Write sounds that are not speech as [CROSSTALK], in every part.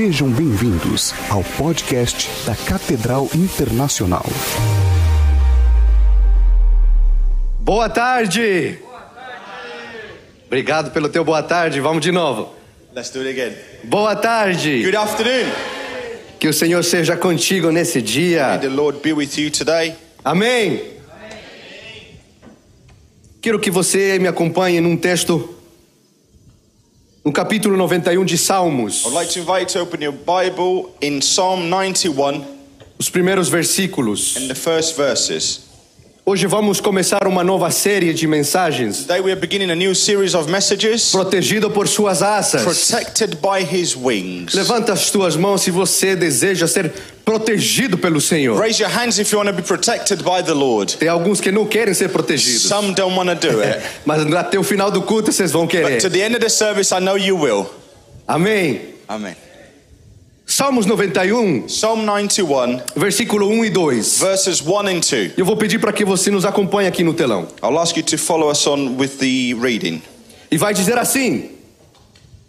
Sejam bem-vindos ao podcast da Catedral Internacional. Boa tarde. Obrigado pelo teu boa tarde. Vamos de novo. Let's do it again. Boa tarde. Good afternoon. Que o Senhor seja contigo nesse May dia. the Lord be with you today. Amém. Quero que você me acompanhe num texto no capítulo 91 de Salmos, I'd like to invite you to open your Bible in Psalm 91 os primeiros versículos. and the first verses. Hoje vamos começar uma nova série de mensagens, Today we are beginning a new series of messages protegido por suas asas. protected by his wings. Levanta as tuas mãos se você deseja ser protegido pelo Senhor. Raise your hands if you want to be protected by the Lord. Tem alguns que não querem ser protegidos. Some don't want to do it. [LAUGHS] Mas até o final do culto vocês vão But to querer. the end of the service, I know you will. Amém. Amen. Salmos 91, Psalm 91, versículo 1 e 2. verses 1 and 2. Eu vou pedir para que você nos acompanhe aqui no telão. I'll ask you to follow us on with the reading. E vai dizer assim: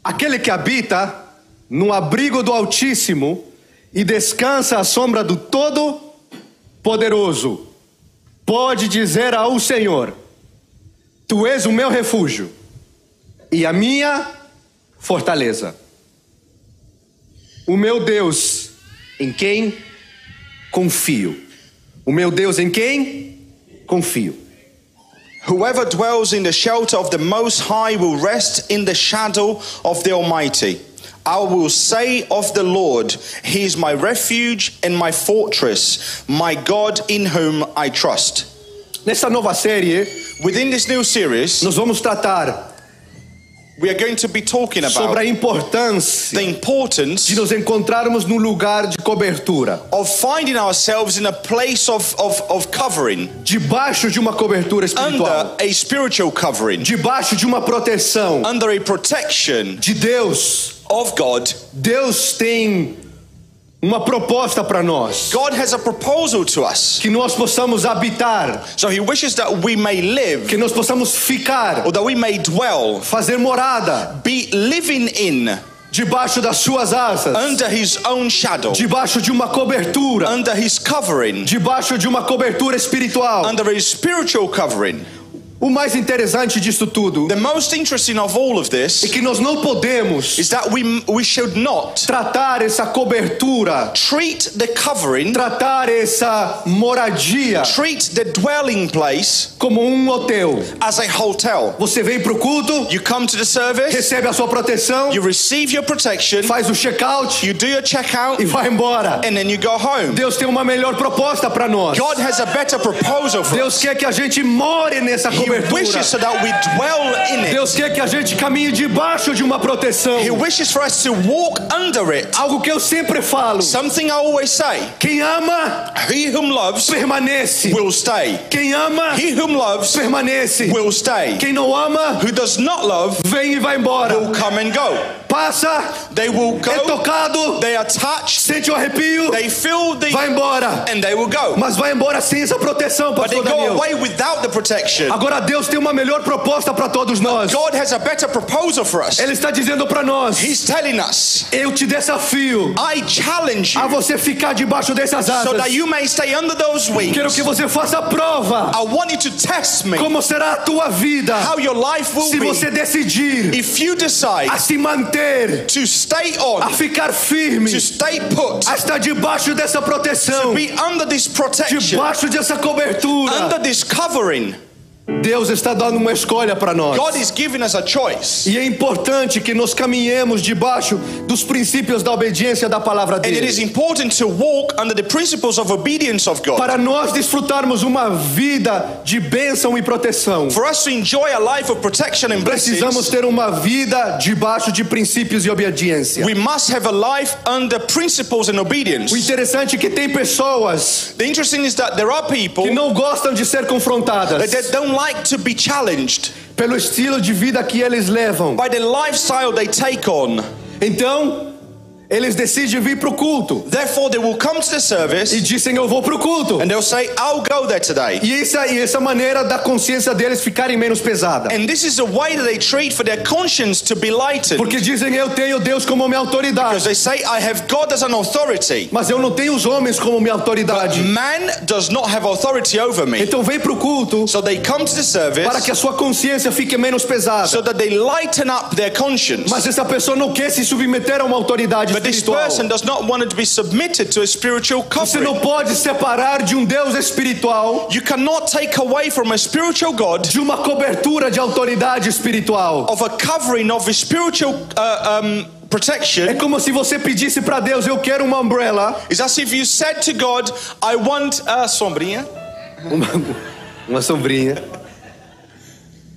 Aquele que habita no abrigo do Altíssimo e descansa à sombra do Todo-Poderoso, pode dizer ao Senhor: Tu és o meu refúgio e a minha fortaleza. O meu Deus em quem confio. O meu Deus em quem confio. Whoever dwells in the shelter of the Most High will rest in the shadow of the Almighty. I will say of the Lord, He is my refuge and my fortress, my God in whom I trust. Nessa nova série, Within this new series, nós vamos tratar we are going to be talking sobre a about importância the importance de nos encontrarmos num lugar de cobertura, of finding ourselves in a place of, of, of covering, debaixo de uma cobertura espiritual, under a spiritual covering, debaixo de uma proteção under a protection de Deus. of God. Deus tem uma proposta para nós, God has a proposal to us. que nós possamos habitar, So He wishes that we may live que nós possamos ficar, or that we may dwell, fazer morada. Be living in, debaixo das suas asas, under His own shadow, debaixo de uma cobertura, under His covering, debaixo de uma cobertura espiritual. under His spiritual covering. O mais interessante disso tudo The most interesting of all of é this que nós não podemos is that we we should not tratar essa cobertura, treat the covering, tratar essa moradia treat the dwelling place como um hotel. as a hotel. Você vem para o culto, You come to the service, recebe a sua proteção, you receive your protection, faz o check-out you do your checkout, e vai embora. and then you go home. Deus tem uma melhor proposta para nós. God has a better proposal for Deus us. quer que a gente more nessa wishes cobertura. so that we dwell in it. Deus quer que a gente caminhe debaixo de uma proteção. He wishes for us to walk under it. Algo que eu sempre falo: Something I always say quem ama, He whom loves permanece. will stay. Quem ama, He whom loves permanece. will stay. Quem não ama, Who does not love vem e vai embora. will come and go. Passa, They will é go, tocado, they are touched, sente o arrepio, they feel the. vai embora. and they will go. Mas vai embora sem essa proteção, But they pastor go away without the protection. Agora Deus tem uma melhor proposta para todos nós. God has a better proposal for us. Ele está dizendo para nós: He's telling us, eu te desafio I challenge a you você ficar debaixo dessas so asas. that you may stay under those wings. Quero que você faça a prova. I want you to test me Como será a tua vida how your life will se você be decidir if you decide a se manter, to stay a on, ficar firme, to stay put, a estar debaixo dessa proteção, be under this protection, debaixo dessa cobertura. under this covering. Deus está dando uma escolha para nós. God is giving us a choice. E é importante que nós caminhemos debaixo dos princípios da obediência da palavra And it is dele. important to walk under the principles of obedience of God. Para nós desfrutarmos uma vida de bênção e proteção, For us to enjoy a life of protection and precisamos blessings, ter uma vida debaixo de princípios e obediência. we must have a life under principles and O obedience. interessante é que tem pessoas The interesting is that there are people que não gostam de ser confrontadas that don't like to be challenged pelo estilo de vida que eles levam. by the lifestyle they take on. Então, eles decidem vir pro culto Therefore, they will come to the e service dizem eu vou pro culto. and they'll say, I'll go there today. E essa, e essa maneira da consciência deles ficarem menos pesada. And this is a way that they treat for their conscience to be lightened. Porque dizem eu tenho Deus como minha Because autoridade. they say, I have God as an authority. Mas eu não tenho os homens como minha autoridade. Man does not have authority over me. Então vem pro culto So they come to the service para que a sua consciência fique menos pesada. so that they lighten up their conscience. Mas essa pessoa não quer se submeter a uma autoridade But espiritual. person does not want to be submitted to a spiritual Você não pode separar de um Deus espiritual You cannot take away from a spiritual God de uma cobertura de autoridade espiritual. of a covering of a spiritual uh, um, É protection. como se você pedisse para Deus, eu quero uma umbrella, It's as if you said to God, I want a sombrinha, uma, uma sombrinha.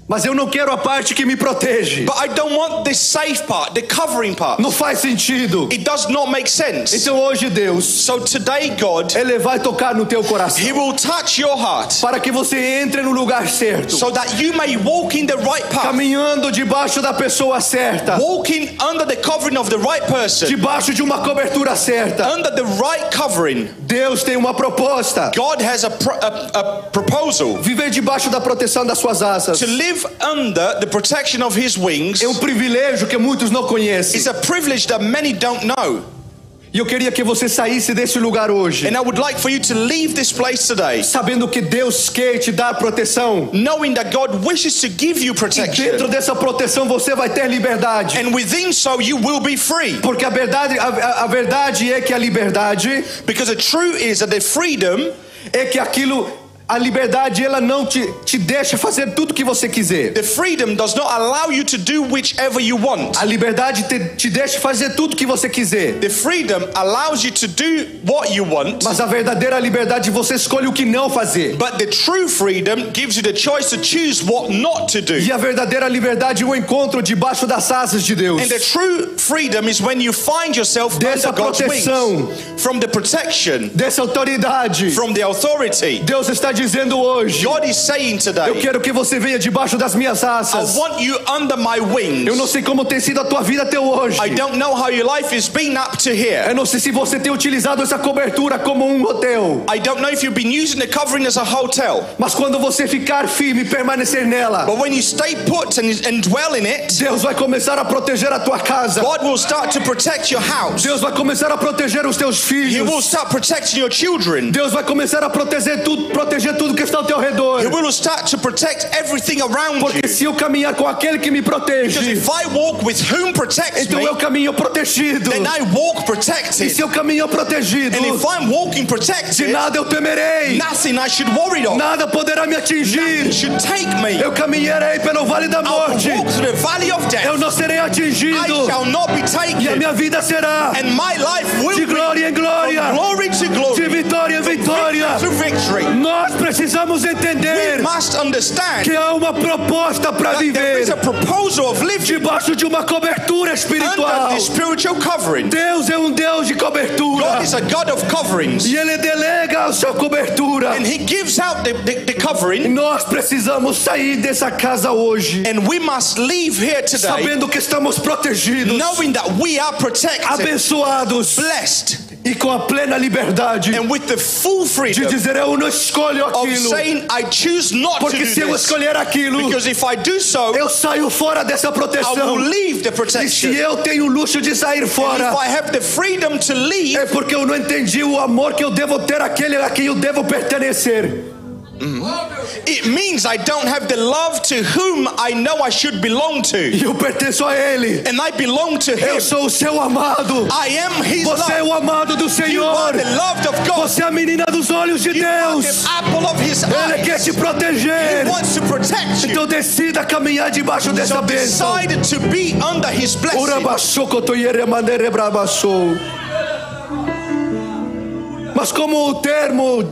Mas eu não quero a parte que me protege. but I don't want the safe part, the covering part. Não faz sentido. It does not make sense. Então hoje Deus, So today, God, ele vai tocar no teu coração He will touch your heart para que você entre no lugar certo, so that you may walk in the right path, caminhando debaixo da pessoa certa, walking under the covering of the right person, debaixo de uma cobertura certa. under the right covering. Deus tem uma proposta. God has a, pro- a, a proposal Viver debaixo da proteção das suas asas to live under the protection of His wings. é um privilégio que muitos não conhecem. It's a privilege that many don't know. E eu queria que você saísse desse lugar hoje, And I would like for you to leave this place today sabendo que Deus quer te dar proteção. knowing that God wishes to give you E dentro protection. dessa proteção você vai ter liberdade. And within so you will be free. Porque a verdade, a- a verdade é que a liberdade Because the truth is that the freedom é que aquilo, a liberdade ela não te, te deixa fazer tudo que você quiser. The freedom does not allow you to do whichever you want. A liberdade te, te deixa fazer tudo que você quiser. The freedom allows you to do what you want, Mas a verdadeira liberdade você escolhe o que não fazer. but the true freedom gives you the choice to choose what not to do. E a verdadeira liberdade eu encontro debaixo das asas de Deus. And the true freedom is when you find yourself Dessa under God's proteção. wings, from the protection, Dessa autoridade. from the authority. Deus está dizendo hoje: God is saying Eu today, quero que você venha debaixo das minhas I asas. want you under my wings. Eu não sei como tem sido a tua vida até hoje. I don't know how your life has been up to here. Eu não sei se você tem utilizado essa cobertura como um hotel. I don't know if you've been using the covering as a hotel, Mas quando você ficar firme e permanecer nela, but when you stay put and, and dwell in it, Deus vai começar a proteger a tua casa. God will start to protect your house. Deus vai começar a proteger os teus He will filhos. start protecting your children. Deus vai começar a proteger tudo, proteger tudo que está ao teu redor. He will start to protect everything around Porque you. se eu caminhar com aquele que me Because protege, if I walk with whom protects então me, eu caminho protegido. then I walk E protected. se eu caminho protegido, And if I'm walking de protected, nada eu temerei. nothing I should worry of. Nada poderá me atingir. Should take me. Eu caminharei pelo vale da I morte. walk through the valley of Eu death. não serei I atingido. shall not be E a taken. minha vida será And my life de will be glória em glória, glory to de glory, vitória em vitória. to victory. Nós precisamos We entender que há uma proposta para viver debaixo de uma cobertura espiritual. Deus é um Deus de cobertura. E Ele delega a sua cobertura. And He gives out the, the, the E covering. nós precisamos sair dessa casa hoje, And we must leave here today sabendo que estamos protegidos, knowing that we are protected, abençoados blessed, e com a plena liberdade and with the full de freedom dizer eu não escolho aquilo, saying, I choose not to porque se eu escolher aquilo, Because if I do so, eu saio fora dessa I will proteção. leave the E se eu tenho o luxo de sair fora, I have the freedom to leave, é porque eu não entendi o amor que eu devo ter àquele a quem eu devo pertencer. It means I don't have the love to whom I know I should belong to. E eu pertenço a Ele. And I belong to Eu Him. sou o seu amado. I am His Você é love. o amado do You Senhor. are the loved of God. Você é a menina dos olhos de You are Deus. the apple of His Ele quer eyes. te He proteger. wants to protect you. Então decida caminhar debaixo dessa So bênção. decided to be under His blessing. Mas como o termo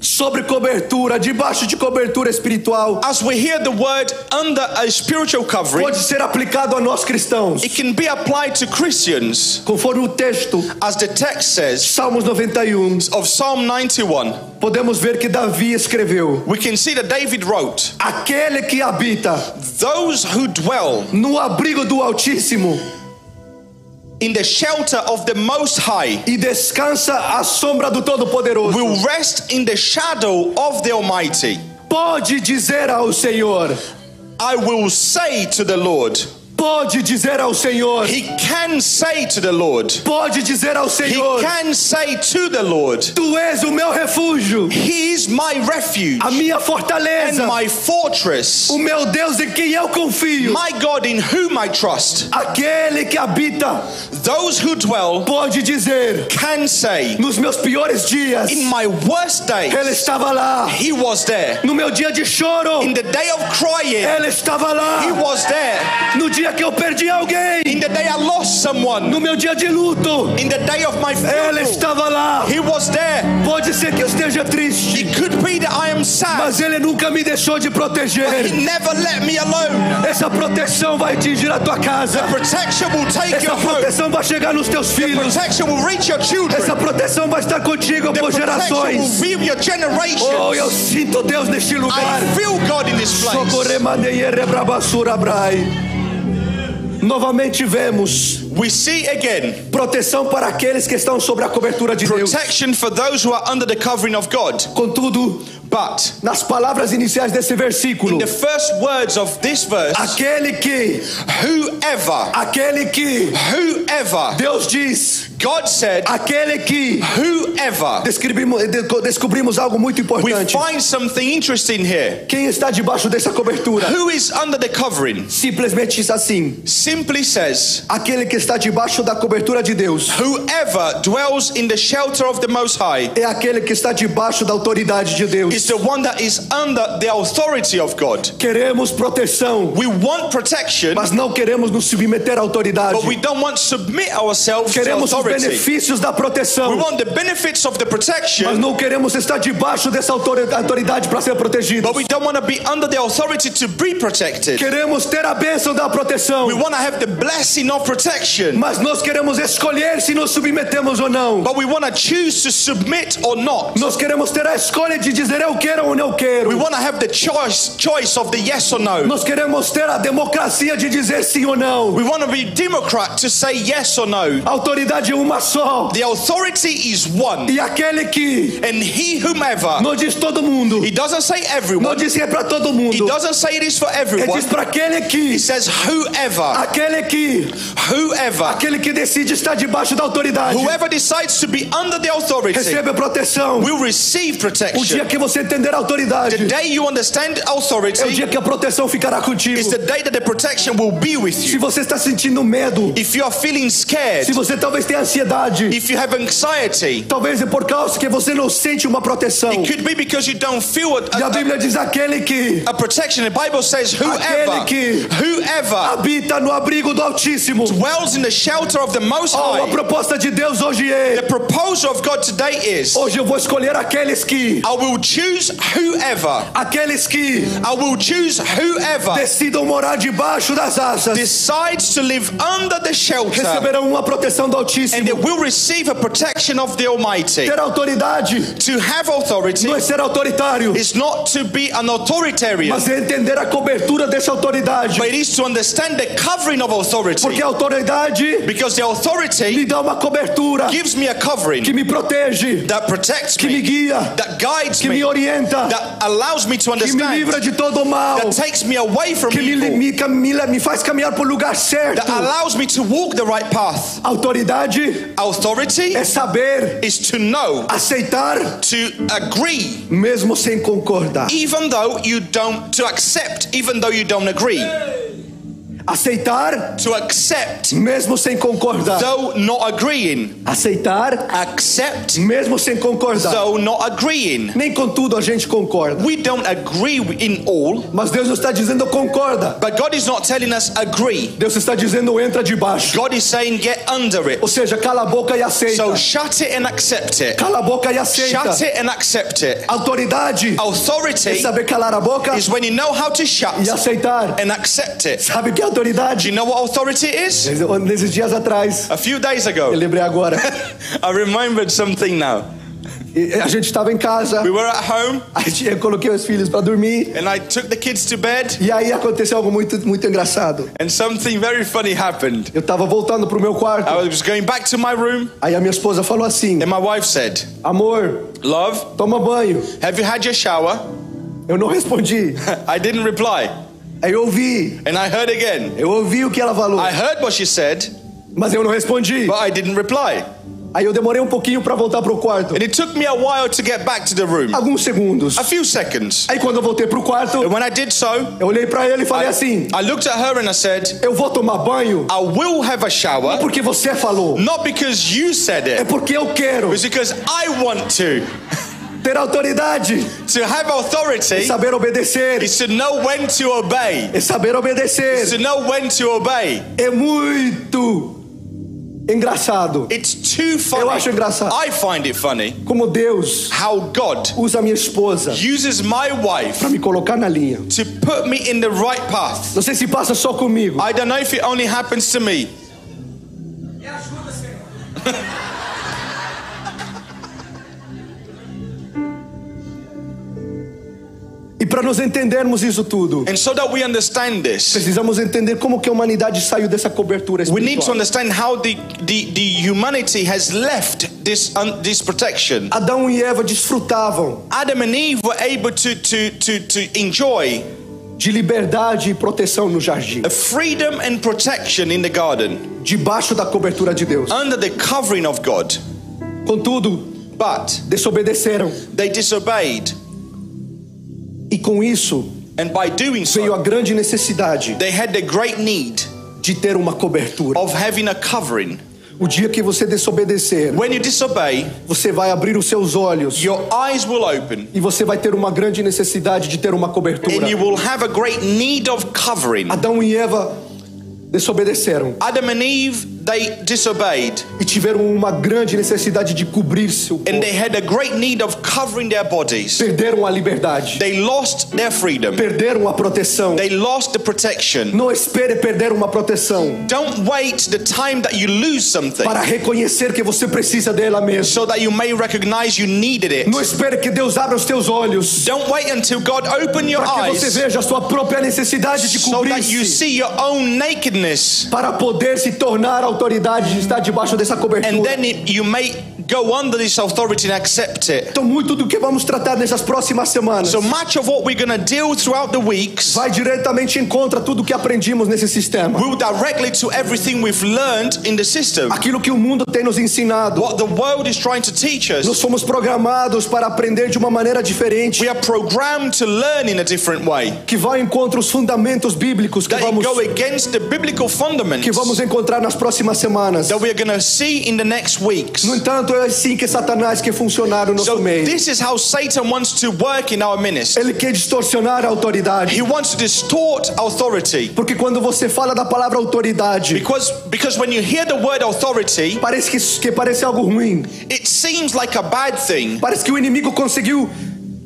sobre cobertura, debaixo de cobertura espiritual, As we hear the word under a spiritual covering, pode ser aplicado a nós cristãos, it can be applied to Christians, conforme o texto, as the text says Salmos 91, of Psalm 91. podemos ver que Davi escreveu: We can see that David wrote, Aquele que habita Those who dwell no abrigo do Altíssimo in the shelter of the Most High e descansa à sombra do Todo-Poderoso. will rest in the shadow of the Almighty. Pode dizer ao Senhor, I will say to the Lord, pode dizer ao Senhor, He can say to the Lord, pode dizer ao He Senhor, can say to the Lord, Tu és o meu refúgio, He is my refuge a minha and fortaleza, my fortress, o meu Deus em quem eu confio, my God in whom I trust. aquele que habita, Those who dwell pode dizer, can say, nos meus piores dias, In my worst Ele days, estava lá, He was there. no meu dia de choro, In the day of crying, Ele estava He lá, was there. no dia que eu perdi alguém, In the day I lost someone, no meu dia de luto, in the day of my Ele funeral, estava lá. He was there. Pode ser que eu esteja triste, It could be that I am sad. mas Ele nunca me deixou de proteger. He never let me alone. Essa proteção vai atingir a tua casa. Protection will take Essa your home. proteção vai chegar nos teus filhos. Protection will reach your children. Essa proteção vai estar contigo The por protection will gerações. be your generations. Oh, eu sinto Deus neste lugar. I feel God in this place. Socorremadeie brabasura brai. Novamente vemos We see again proteção para aqueles que estão sobre a cobertura de Deus. protection for those who are under the covering of God. Contudo, But nas palavras iniciais desse versículo, in the first words of this verse, aquele que, whoever, aquele que, whoever, Deus diz, God said, aquele que, whoever. descobrimos, de- descobrimos algo muito We importante. find something interesting here. Quem está debaixo dessa cobertura? Who is under the covering? Simplesmente diz assim: Simply says, aquele que está debaixo da cobertura de Deus whoever dwells in the shelter of the Most High é aquele que está debaixo da autoridade de Deus. is the one that is under the authority of God. Queremos proteção, We want protection, mas não queremos nos submeter à autoridade. but we don't want to submit ourselves to Queremos os authority. Benefícios da We proteção, want the benefits of the mas protection, não queremos estar debaixo dessa autori- autoridade para ser protegidos. but we don't want to be under the authority to be protected. Queremos ter a bênção da proteção, We want to have the blessing of protection, mas nós queremos escolher se nos submetemos ou não. but we want to choose to submit or not. Nós queremos ter a escolha de dizer eu quero ou não We quero. want to have the choice choice of the yes or no. Nós queremos ter a democracia de dizer sim ou não. We want to be Democrat to say yes or no. Autoridade é uma só. The authority is one, E aquele que and he whomever. não diz todo mundo, He doesn't say não everyone. diz que é para todo He mundo. doesn't say it is for Ele everyone. diz para aquele que, He says whoever, aquele que, whoever, aquele que decide estar debaixo da autoridade, whoever decides to be under the authority recebe proteção. will receive O dia protection. que você entender a autoridade, The day you understand é o authority dia que a proteção ficará contigo. is the day that the protection will be with Se you. você está sentindo medo, If you are feeling se scared, você talvez tenha ansiedade, if you have anxiety, talvez é por causa que você não sente uma proteção. it could be because you don't feel a a, a, Bíblia diz aquele que a protection. The Bible says whoever, que- whoever habita no abrigo do Altíssimo. dwells in the shelter of the Most Oh, a High. proposta de Deus hoje The é: proposal of God today is hoje eu vou escolher aqueles que, I will choose whoever, aqueles que I will choose whoever decidam morar debaixo das asas, decides to live under the shelter receberão uma proteção do and Altíssimo. they will receive a protection of the Almighty. Ter autoridade To have authority não é ser autoritário, is not to be an authoritarian, mas é entender a cobertura dessa autoridade. but it is to understand the covering of authority. Porque a autoridade Because the authority me dá uma cobertura gives me a covering que me protege, that protects que me me, guia, that guides que me me, orienta, that allows me to que me livra understand, de todo mal, that takes me away from que me, evil, me, me, me faz caminhar para o lugar certo. that allows me to walk the right path. Autoridade Authority é saber is to know, aceitar to agree, mesmo sem concordar. even though you don't, to accept, even though you don't agree, Aceitar to accept, mesmo sem concordar. though not agreeing, Aceitar accept, mesmo sem concordar. though not agreeing. Nem com tudo a gente concorda. We don't agree in all, Mas Deus não está dizendo concorda. but God is not telling us agree. Deus está dizendo entra debaixo. God is saying get under it. Ou seja, cala a boca e aceita. So shut it and accept it. Cala a boca e aceita. Shut it and accept it. Autoridade é Authority saber calar a boca is when you know how to shut e aceitar. and accept it. Sabe que Do autoridade? you know what authority is? Nesses dias atrás, A few days eu ago, lembrei agora. [LAUGHS] I remembered something now. A gente estava em casa, We were at home, aí eu coloquei os filhos para dormir. and I took the kids to bed, E aí aconteceu algo muito, muito engraçado. and something very funny happened. Eu tava voltando pro meu quarto. I was going back to my room, Aí a minha esposa falou assim: and my wife said, Amor, Love, toma banho. have you had your shower? Eu não respondi. [LAUGHS] I didn't reply. Aí eu ouvi. And I heard again. Eu ouvi o que ela falou. I heard what she said, Mas eu não respondi. but I didn't reply. Aí eu demorei um pouquinho para voltar pro quarto. And it took me a while to get back to the room. Alguns segundos. A few seconds. Aí quando eu voltei pro quarto, And when I did so, eu olhei pra ele e falei assim: I looked at her and I said, Eu vou tomar banho I will have a shower, porque você falou. not because you said É it, porque eu quero it's because I want to. Ter autoridade, To have authority saber obedecer, is to know when to obey. é saber Is obedecer. to know when to obey. É muito engraçado It's too funny. Eu acho engraçado. I find it funny como Deus how God usa minha esposa uses my wife para me colocar na linha. to put me in the right path. Não sei se passa só comigo. I don't know if it only happens to me. [LAUGHS] E para nós entendermos isso tudo, And so that we understand this, precisamos entender como que a humanidade saiu dessa cobertura we need to espiritual. understand how the, the, the humanity has left this, this protection. Adão e Eva desfrutavam Adam and Eve were able to, to, to, to enjoy de liberdade e proteção no jardim, a freedom and protection in the garden debaixo da cobertura de Deus. under the covering of God. Contudo, But desobedeceram they disobeyed, e com isso and by doing veio a so, grande necessidade they had the great need de ter uma cobertura. of having a covering. O dia que você desobedecer, When you disobey, você vai abrir os seus olhos your eyes will open e você vai ter uma grande necessidade de ter uma cobertura. and you will have a great need of covering. Adão e Eva desobedeceram Adam and Eve, they disobeyed e tiveram uma grande necessidade de cobrir seu and corpo. they had a great need of covering their bodies. Perderam a liberdade, They lost their freedom, perderam a proteção. they lost the protection. Não espere perder uma proteção Don't wait the time that you lose something para reconhecer que você precisa dela mesmo. so that you may recognize you needed it. Não espere que Deus abra os teus olhos Don't wait until God open your para que você eyes veja a sua própria necessidade de so that you cobrir-se see your own nakedness para poder se tornar autoridade de estar debaixo dessa and cobertura. then it, you may go under this authority and accept it. Então muito do que vamos tratar nessas próximas semanas So much of what we're going to deal throughout the weeks vai diretamente em contra tudo que aprendimos nesse sistema. will directly to everything we've learned in the system. Aquilo que o mundo tem nos ensinado. What the world is trying to teach Nós us. fomos programados para aprender de uma maneira diferente, We are programmed to learn in a different way que vai contra os fundamentos bíblicos que that vamos, go against the biblical fundamentals que vamos encontrar nas próximas semanas. that we are going to see in the next weeks. No entanto, é assim que Satanás quer funcionar no nosso So meio. this is how Satan wants to work in our ministry. Ele quer distorcionar a autoridade. He wants to distort authority. Porque quando você fala da palavra autoridade, Because because when you hear the word authority, parece que, que parece algo ruim. it seems like a bad thing. Parece que o inimigo conseguiu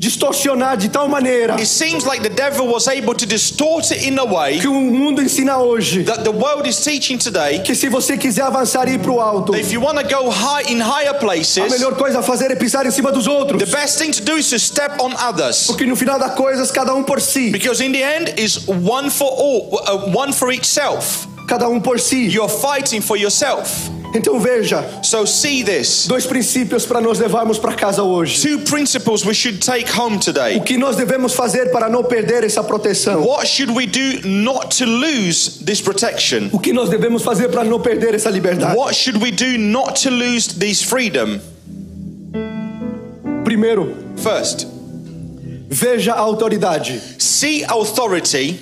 distorcionar de tal maneira It seems like the devil was able to distort it in a way que o mundo ensina hoje that the world is teaching today. que se você quiser avançar e ir pro alto, That if you want to go high in higher a places, melhor coisa a fazer é pisar em cima dos outros. the best thing to do is to step on others. Porque no final das coisas, cada um por si. Because in the end, is one for all, uh, one for each self. Cada um por si. You're fighting for yourself. Então veja, So see this. dois princípios para nós levarmos para casa hoje. Two principles we should take home O today. que nós devemos fazer para não perder essa proteção? What should we do not to lose this protection? O que nós devemos fazer para não perder essa liberdade? What should we do not to lose this freedom? Primeiro, First, veja a autoridade see authority,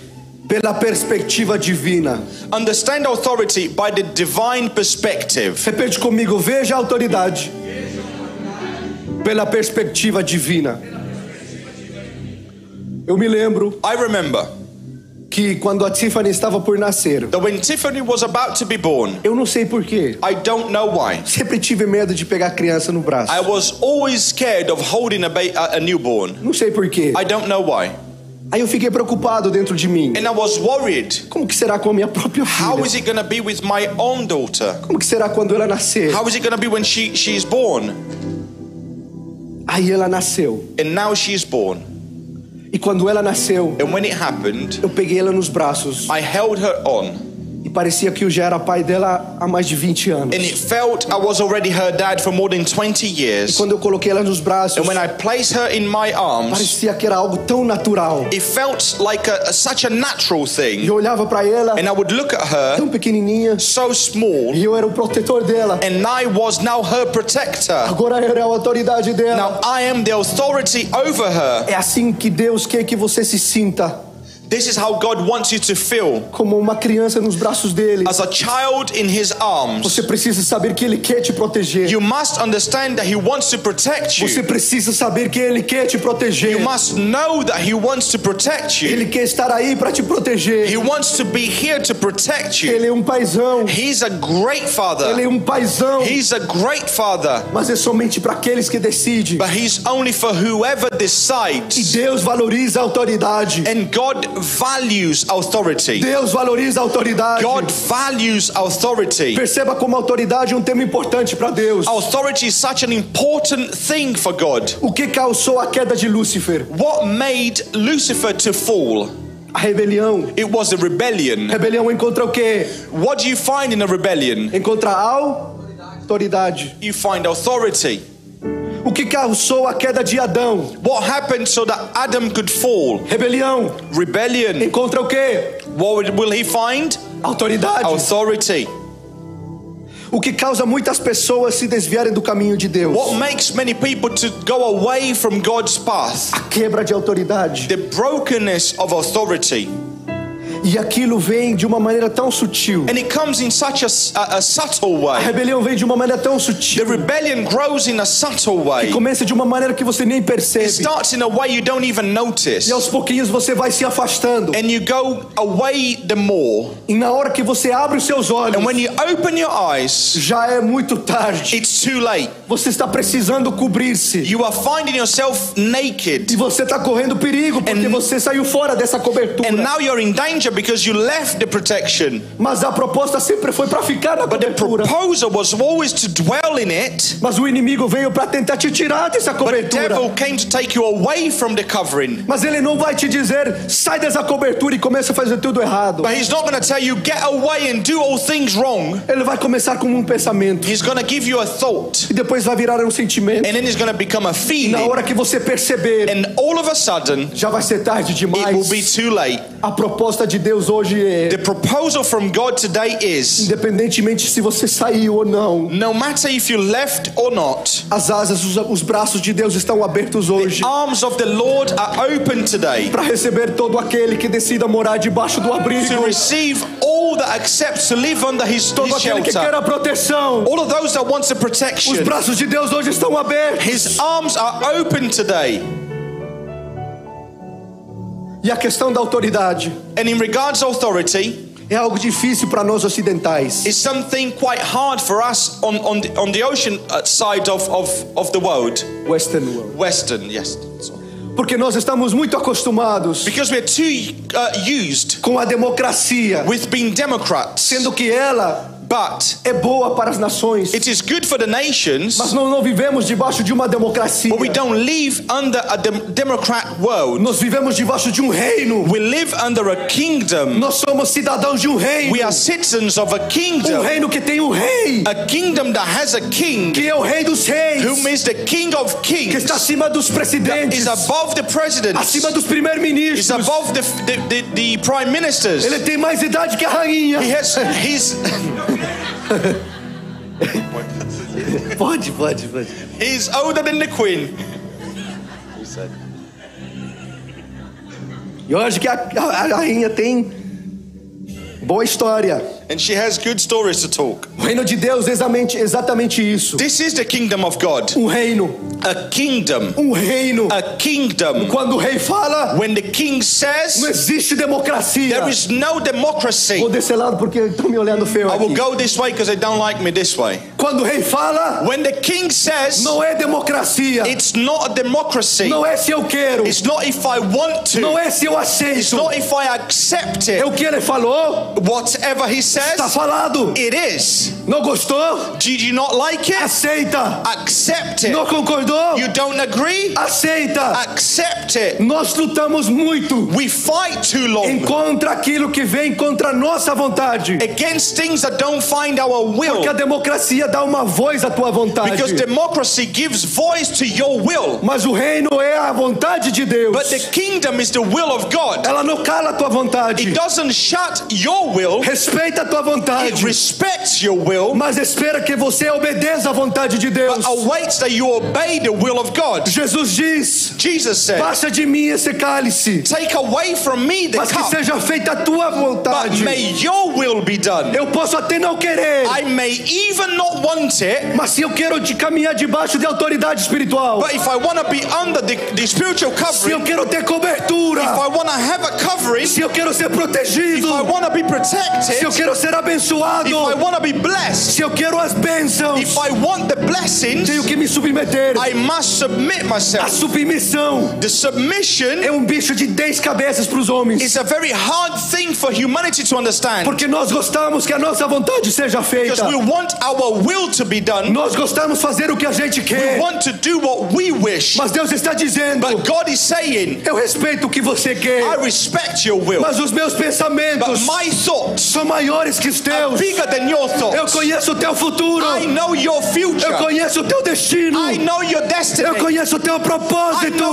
pela perspectiva divina. understand authority by the divine perspective. Repete comigo, veja a autoridade pela perspectiva divina. Eu me lembro I remember que quando a Tiffany estava por nascer, that when Tiffany was about to be born, eu não sei porquê, I don't know why. sempre tive medo de pegar a criança no braço. I was always scared of holding a, a a newborn. Não sei porquê. I don't know why. Aí eu fiquei preocupado dentro de mim. And I was worried. Como que será com a minha própria How filha? is it to be with my own daughter? Como que será quando ela nascer? How is it to be when she, she is born? Aí ela nasceu. And now she's born. E quando ela nasceu, And when it happened, eu peguei ela nos braços. I held her on. E parecia que eu já era pai dela há mais de 20 anos. And it felt I was already her dad for more than 20 E years. quando eu coloquei ela nos braços, And when I placed her in my arms, parecia que era algo tão natural. it felt like a, such a natural E thing. eu olhava para ela, And I would look at her, tão pequenininha, so small, e eu era o protetor dela. and I was now her protector. Agora eu era a autoridade dela. Now I am the authority over her. É assim que Deus quer que você se sinta, This is how God wants you to feel. como uma criança nos braços dele. As a child in his arms, Você precisa saber que ele quer te proteger. you must understand that he wants to protect Você you. precisa saber que ele quer te proteger. You must know that he wants to protect you. Ele quer estar aí para te proteger. He wants to be here to protect you. Ele é um paizão. He's a great Ele father. é um paizão. He's a great father. Mas é somente para aqueles que decidem. But he's only for whoever E decides. Deus valoriza a autoridade. And God values authority. Deus valoriza a autoridade. God values authority. Perceba como a autoridade é um tema importante para Deus. Authority is such an important thing for God. O que causou a queda de Lúcifer? What made Lucifer to fall? A rebelião. It was a rebellion. Rebelião encontra o quê? What do you find in a rebellion? Encontra autoridade. You find authority. O que causou a queda de Adão? What happened so that Adam could fall? Rebelião. Rebellion. Encontra o quê? What will he find? Autoridade. Authority. O que causa muitas pessoas se desviarem do caminho de Deus? What makes many people to go away from God's path? A quebra de autoridade. The brokenness of authority. E aquilo vem de uma maneira tão sutil. And it comes in such a, a, a subtle A way. rebelião vem de uma maneira tão The sutil. rebellion grows in a subtle Que way. começa de uma maneira que você nem It percebe. starts in a way you don't even notice. E aos pouquinhos você vai se afastando. And you go away the more. E na hora que você abre os seus olhos, And when you open your eyes, já é muito tarde. it's too late. Você está precisando cobrir-se. You are finding yourself naked. E você está correndo perigo porque And- você saiu fora dessa cobertura. And now you're in danger because you left the protection. Mas a proposta sempre foi para ficar na But the cobertura. proposal was always to dwell in it. Mas o inimigo veio para tentar te tirar dessa But the cobertura. devil came to take you away from the covering. Mas ele não vai te dizer, sai dessa cobertura e começa a fazer tudo errado. But he's not going to tell you, get away and do all things wrong. Ele vai começar com um pensamento. He's going to give you a thought. E depois vai virar um sentimento. And then it's going to become a Na feeling. hora que você perceber, And all of a sudden, já vai ser tarde it will be demais. too late. A proposta de Deus hoje é, The proposal from God today is independentemente se você saiu ou não, no matter if you left or not, as asas, os, os braços de Deus estão abertos hoje arms of the Lord are open today para receber todo aquele que decida morar debaixo do to abrigo, receive all that accepts to live under his, todo his aquele que quer shelter. a proteção. All of those that wants a Os protection. braços de Deus hoje estão abertos. His arms are open today. E a questão da autoridade And in regards to authority, é algo difícil para nós ocidentais. is something quite hard for us on, on, the, on the ocean uh, side of, of, of the world. Western world. Western, yes. sorry. Porque nós estamos muito acostumados Because we're too uh, used com a democracia, with being Democrats. sendo que ela But é boa para as nações. it is good for the nations, Mas nós não vivemos debaixo de uma democracia. but we don't live under a dem- Democrat world. Nós vivemos debaixo de um reino. We live under a kingdom. Nós somos cidadãos de um reino. We are citizens of a Um kingdom. reino que tem um rei, A kingdom that has a king que é o rei dos reis, whom is the king of que kings, está acima dos presidentes, is above the presidents, acima dos is primeiros-ministros. above the, the, the, the prime ministers. Ele tem mais idade que a rainha. He has, he's, [LAUGHS] Pode, pode, pode. he's older than the queen. Eu acho que a, a- a rainha tem boa história. And she has good stories to talk. O reino de Deus é exatamente, exatamente isso. This is the kingdom of God. Um reino, A kingdom. um reino. A kingdom. Quando o rei fala, When the king não says existe democracia. there is no democracy, Vou desse lado porque estão me olhando feio I will aqui. go this way because they don't like me this way. Quando o rei fala, When the king says, não é democracia. it's not a democracy. Não é se eu quero. It's not if I want Não to. é se eu It's aceito. not if I accept É it. o que ele falou. Whatever he Está says, falado. it is. Não gostou? Did you not like it? Aceita. Accept it. Não concordou? You don't agree? Aceita. Accept it. Nós lutamos muito We fight too long contra aquilo que vem contra a nossa vontade. against things that don't find our will. Porque a democracia dá uma voz à tua vontade. Because democracy gives voice to your will. Mas o reino é a vontade de Deus. But the kingdom is the will of God. Ela não cala a tua vontade. It doesn't shut your will, Respeita a tua it vontade. respects your will, Mas espera que você obedeça à vontade de Deus. but awaits that you obey the will of God. Jesus diz: Jesus said, Passa de mim esse cálice, Take away from me the mas que cup, seja feita a tua but vontade. may your will be done. Eu posso até não querer, I may even not want it, mas se eu quero de caminhar debaixo de autoridade espiritual, but if I want to be under the, the spiritual se eu covering, quero ter if cobertura, I want to have a covering, se eu quero ser if protegido, I want to be se eu protected, quero ser abençoado, if I want to be blessed, se eu quero as bênçãos, if I want the blessings, tenho que me submeter. I must submit A myself. submissão The submission é um bicho de 10 cabeças para os homens. is a very hard thing for humanity to understand Porque nós gostamos que a nossa vontade seja feita. because we want our will to be done. Nós gostamos fazer o que a gente We quer. want to do what we wish. Mas Deus está dizendo: But God is saying, Eu respeito o que você I quer. respect your will, Mas os meus but pensamentos my thoughts são maiores que os teus. your Eu conheço o teu futuro. Eu conheço o teu destino. Eu conheço o teu propósito.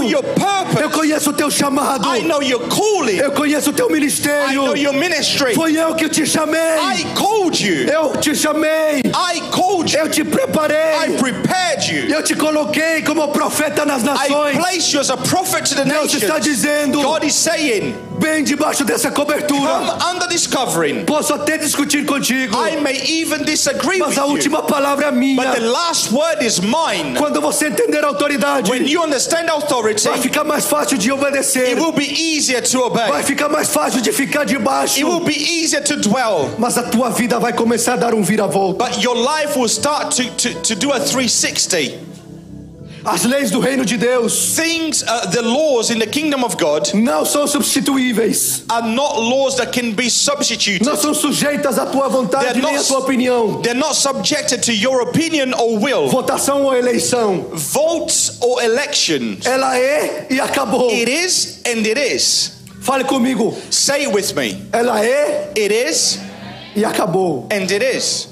Eu conheço o teu chamado. Eu conheço o teu ministério. Foi eu que te chamei. Eu te chamei. Eu te preparei. Eu te coloquei como profeta nas nações. Deus está dizendo: bem debaixo dessa cobertura. under this covering. Posso até discutir contigo, I may even disagree mas with a you, última palavra é minha. but the last word is mine. Quando você entender a autoridade, When you understand authority, vai ficar mais fácil de obedecer. it will be easier to Vai ficar mais fácil de ficar debaixo. It will be easier to dwell. Mas a tua vida vai começar a dar um vira-volta. But your life will start to, to, to do a 360. As leis do reino de Deus Things, uh, the laws in the kingdom of God não são substituíveis. are not laws that can be substituted. Não são sujeitas à tua vontade They're nem not- à tua opinião. They're not subjected to your opinion or will. Votação ou eleição. Votes or elections. Ela é e acabou. It is and it is. Fale comigo. Say it with me. Ela é It is e acabou. and it is.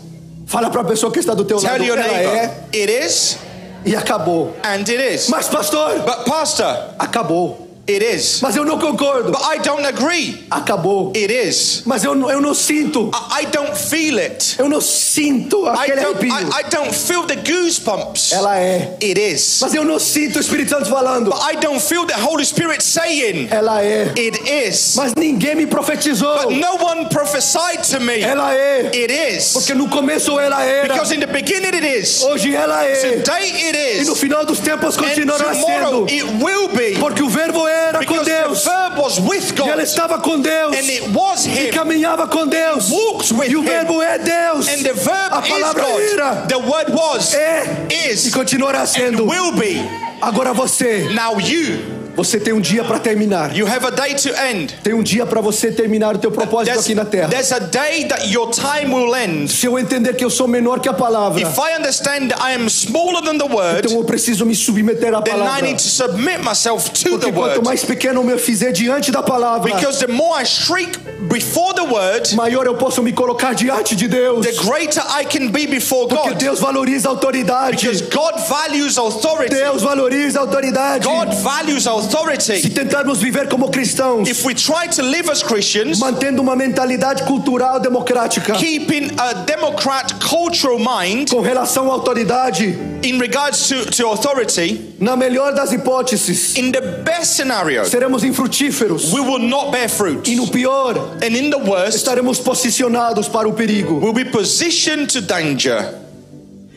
Fala para a pessoa que está do teu Tell lado. your Ela neighbor. é It is e acabou. and it is. Mas pastor, But pastor, acabou. It is. Mas eu não concordo. But I don't agree. Acabou. It is. Mas eu, eu não sinto. I, I don't feel it. Eu não sinto I aquele don't, arrepio. I, I don't feel the goosebumps. Ela é. It is. Mas eu não sinto o Espírito Santo falando. But I don't feel the Holy Spirit saying Ela é. it is. Mas ninguém me profetizou. But no one prophesied to me. Ela é. It is. Porque no começo ela era. Because in the beginning it is. Hoje ela é. Today it E no is. final dos tempos And continuará tomorrow sendo. it will be. Porque o verbo era com Because Deus. verb was with E ela God. estava com Deus. And it was E Him. caminhava com Deus. E o him. verbo é Deus. And the verb A is palavra era. God. The word was. É. E Is. continuará And sendo. will be. Agora você. Now you. Você tem um dia para terminar. You have a day to end. Tem um dia para você terminar o teu propósito There's, aqui na terra. there's a day that your time will end. Se eu entender que eu sou menor que a palavra, If I understand that I am smaller than the word, então eu preciso me submeter à then I palavra. need to submit myself to Porque the quanto word. mais pequeno eu me fizer diante da palavra, Because the more I shrink before the word, maior eu posso me colocar diante de Deus. the greater I can be before Porque God. Deus valoriza a autoridade. Because God values authority. Deus valoriza a autoridade. God values Se authority. tentarmos viver como cristãos, If we try to live as Christians, mantendo uma mentalidade cultural democrática keeping a Democrat cultural mind com relação à autoridade, in regards to, to authority, na melhor das hipóteses, in the best scenario, seremos infrutíferos. we will not bear fruit. E no pior, And in the worst, estaremos posicionados para o perigo. we'll be positioned to danger.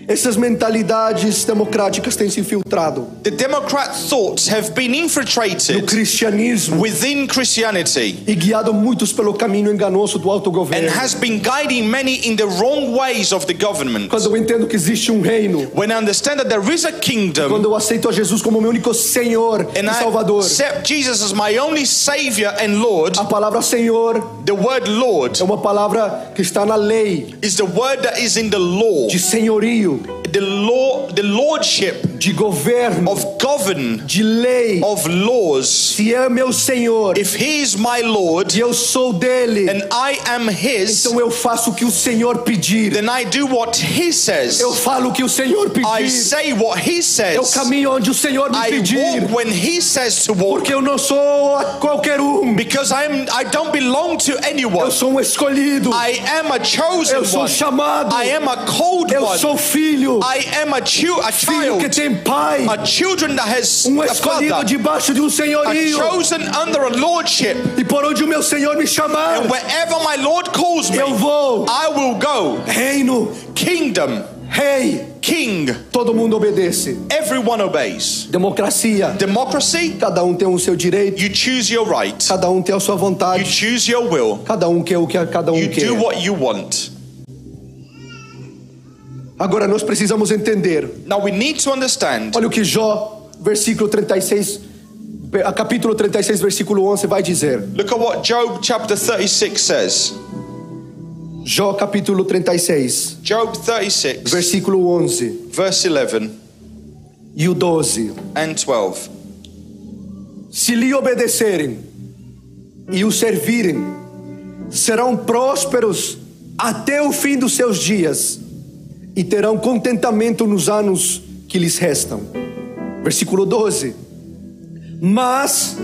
Essas mentalidades democráticas têm se infiltrado The Democrat thoughts have been no infiltrated cristianismo within Christianity e guiado muitos pelo caminho enganoso do and autogoverno. has been guiding many in the wrong ways of the government. Quando eu entendo que existe um reino, When I understand that there is a kingdom quando eu aceito a Jesus como meu único Senhor e and I Salvador, accept Jesus as my only Savior and Lord, a palavra Senhor the word Lord é uma palavra que está na lei is the word that is in the law, de senhorio, the law, the lordship de governo, of govern, de lei. of laws. Se é meu Senhor If He is my Lord e eu sou dele, and I am His, então eu faço o que o Senhor pedir. then I do what He says. Eu falo o que o Senhor I pedir. say what He Eu says. caminho onde o Senhor me I pedir. walk when He says to walk. Porque eu não sou qualquer um. Because I am I don't belong to anyone. Eu sou um escolhido. I am a chosen Eu sou one. chamado. I am a called Eu one. sou filho. I am a, a Filho que child. Tem pai. A children that has Um a escolhido father. debaixo de um A senhorio. chosen under a lordship. E por onde o meu Senhor me chamar, And wherever my Lord calls me, eu vou. I will go. Reino, Kingdom, rei, king, todo mundo obedece. everyone obeys. Democracia, Democracy, cada um tem o seu direito, you choose your right. cada um tem a sua You vontade, choose your will. cada um quer o que cada um You quer. do what you want. Agora nós precisamos entender. Now we need to understand Olha o que Jó, versículo 36, a capítulo 36, versículo 11 vai dizer. Look at what Job chapter 36 says. Jó capítulo 36, Job 36, versículo 11 verse 11 e o 12. and 12. Se lhe obedecerem e o servirem, serão prósperos até o fim dos seus dias e terão contentamento nos anos que lhes restam. Versículo 12. Mas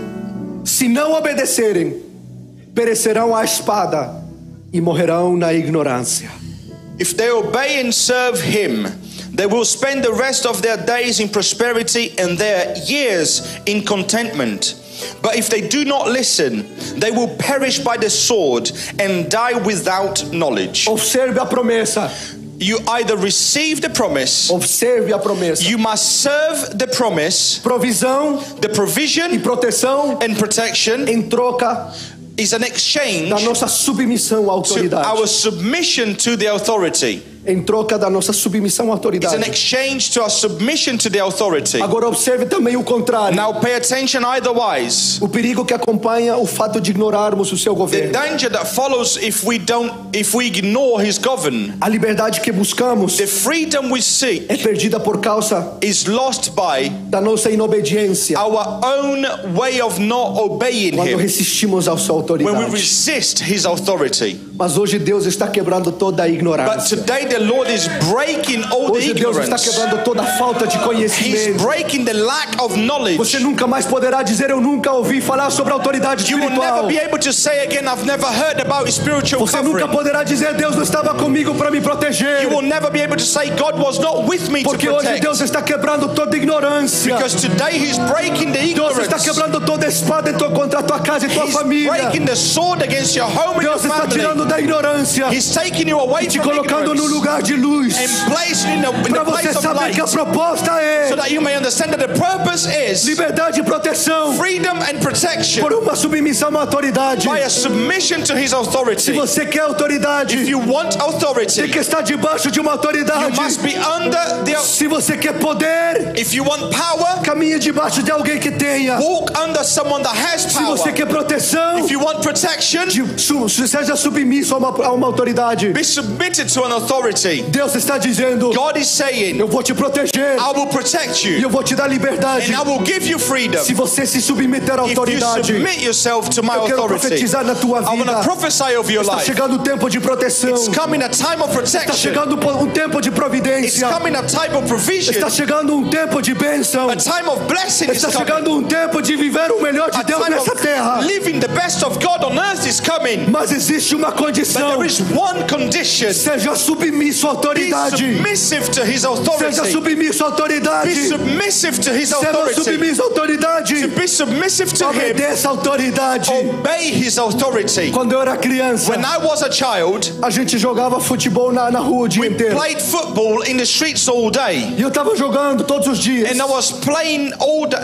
se não obedecerem, perecerão à espada e morrerão na ignorância. If they obey and serve him, they will spend the rest of their days in prosperity and their years in contentment. But if they do not listen, they will perish by the sword and die without knowledge. Observe a promessa. You either receive the promise, Observe a promessa. you must serve the promise, Provisão the e provision proteção and protection em troca is an exchange da nossa submissão à to autoridade. our submission to the authority. Em troca da nossa submissão à It's an autoridade. exchange to our submission to the authority. Agora observe também o contrário. Now pay attention otherwise. O perigo que acompanha o fato de ignorarmos o seu The governo. danger that follows if we don't if we ignore his govern. A liberdade que buscamos The freedom we seek é perdida por causa is lost by da nossa inobediência. our own way of not obeying Quando him resistimos à sua when we autoridade. resist his authority. Mas hoje Deus está quebrando toda a But ignorância. today the Lord is breaking all the Hoje Deus está ignorance. quebrando toda a falta de He's conhecimento. breaking the lack of knowledge. Você nunca mais poderá dizer eu nunca ouvi falar sobre a autoridade You will never espiritual. be able to say again, I've never heard about spiritual Você nunca covering. poderá dizer Deus não estava comigo para me proteger. You will never be able to say God was not with me to Porque hoje protect. Deus está quebrando toda ignorância. Because today He's breaking the Deus está ignorance. quebrando toda espada tua- contra a tua casa e tua He's família. breaking the sword against your home and your Deus está family. tirando da ignorância He's taking you away te from colocando no ignorance lugar de luz. Para você saber que a proposta é so that you may understand that the purpose is liberdade e proteção freedom and protection por uma submissão à autoridade. by a submission to His Se você quer autoridade, If you want tem authority, que estar debaixo de uma you autoridade. must be under the. Se você quer poder, If you want power, caminhe debaixo de alguém que tenha. walk under someone that has Se você power. quer proteção, If you want protection, de- su- seja submisso a uma, a uma autoridade. be submitted to an authority. Deus está dizendo: God is saying, Eu vou te proteger I will protect e you eu vou te dar liberdade. and I will give you freedom. Se você se submeter à If you autoridade, submit yourself to my eu quero authority, profetizar na tua I'm going to vida. prophesy over your Está life. chegando o tempo de proteção. It's coming a time of Está protection. chegando um tempo de It's providência. coming a time of provision. Está chegando um tempo de bênção. A time of blessing is Está coming. chegando um tempo de viver o melhor de A Deus nessa terra. living the best of God on earth is coming. Mas existe uma But condição. there is one condition. Seja submisso à Be autoridade. submissive to his Seja authority. submisso à autoridade. submissive to his Seja authority. submisso à autoridade. Be submissive to him. Obedeça à autoridade. Obey his authority. Quando eu era criança, When I was a child, a gente jogava futebol na, na rua o dia inteiro. played football in the streets all day. E eu tava jogando todos os dias. And I was playing all day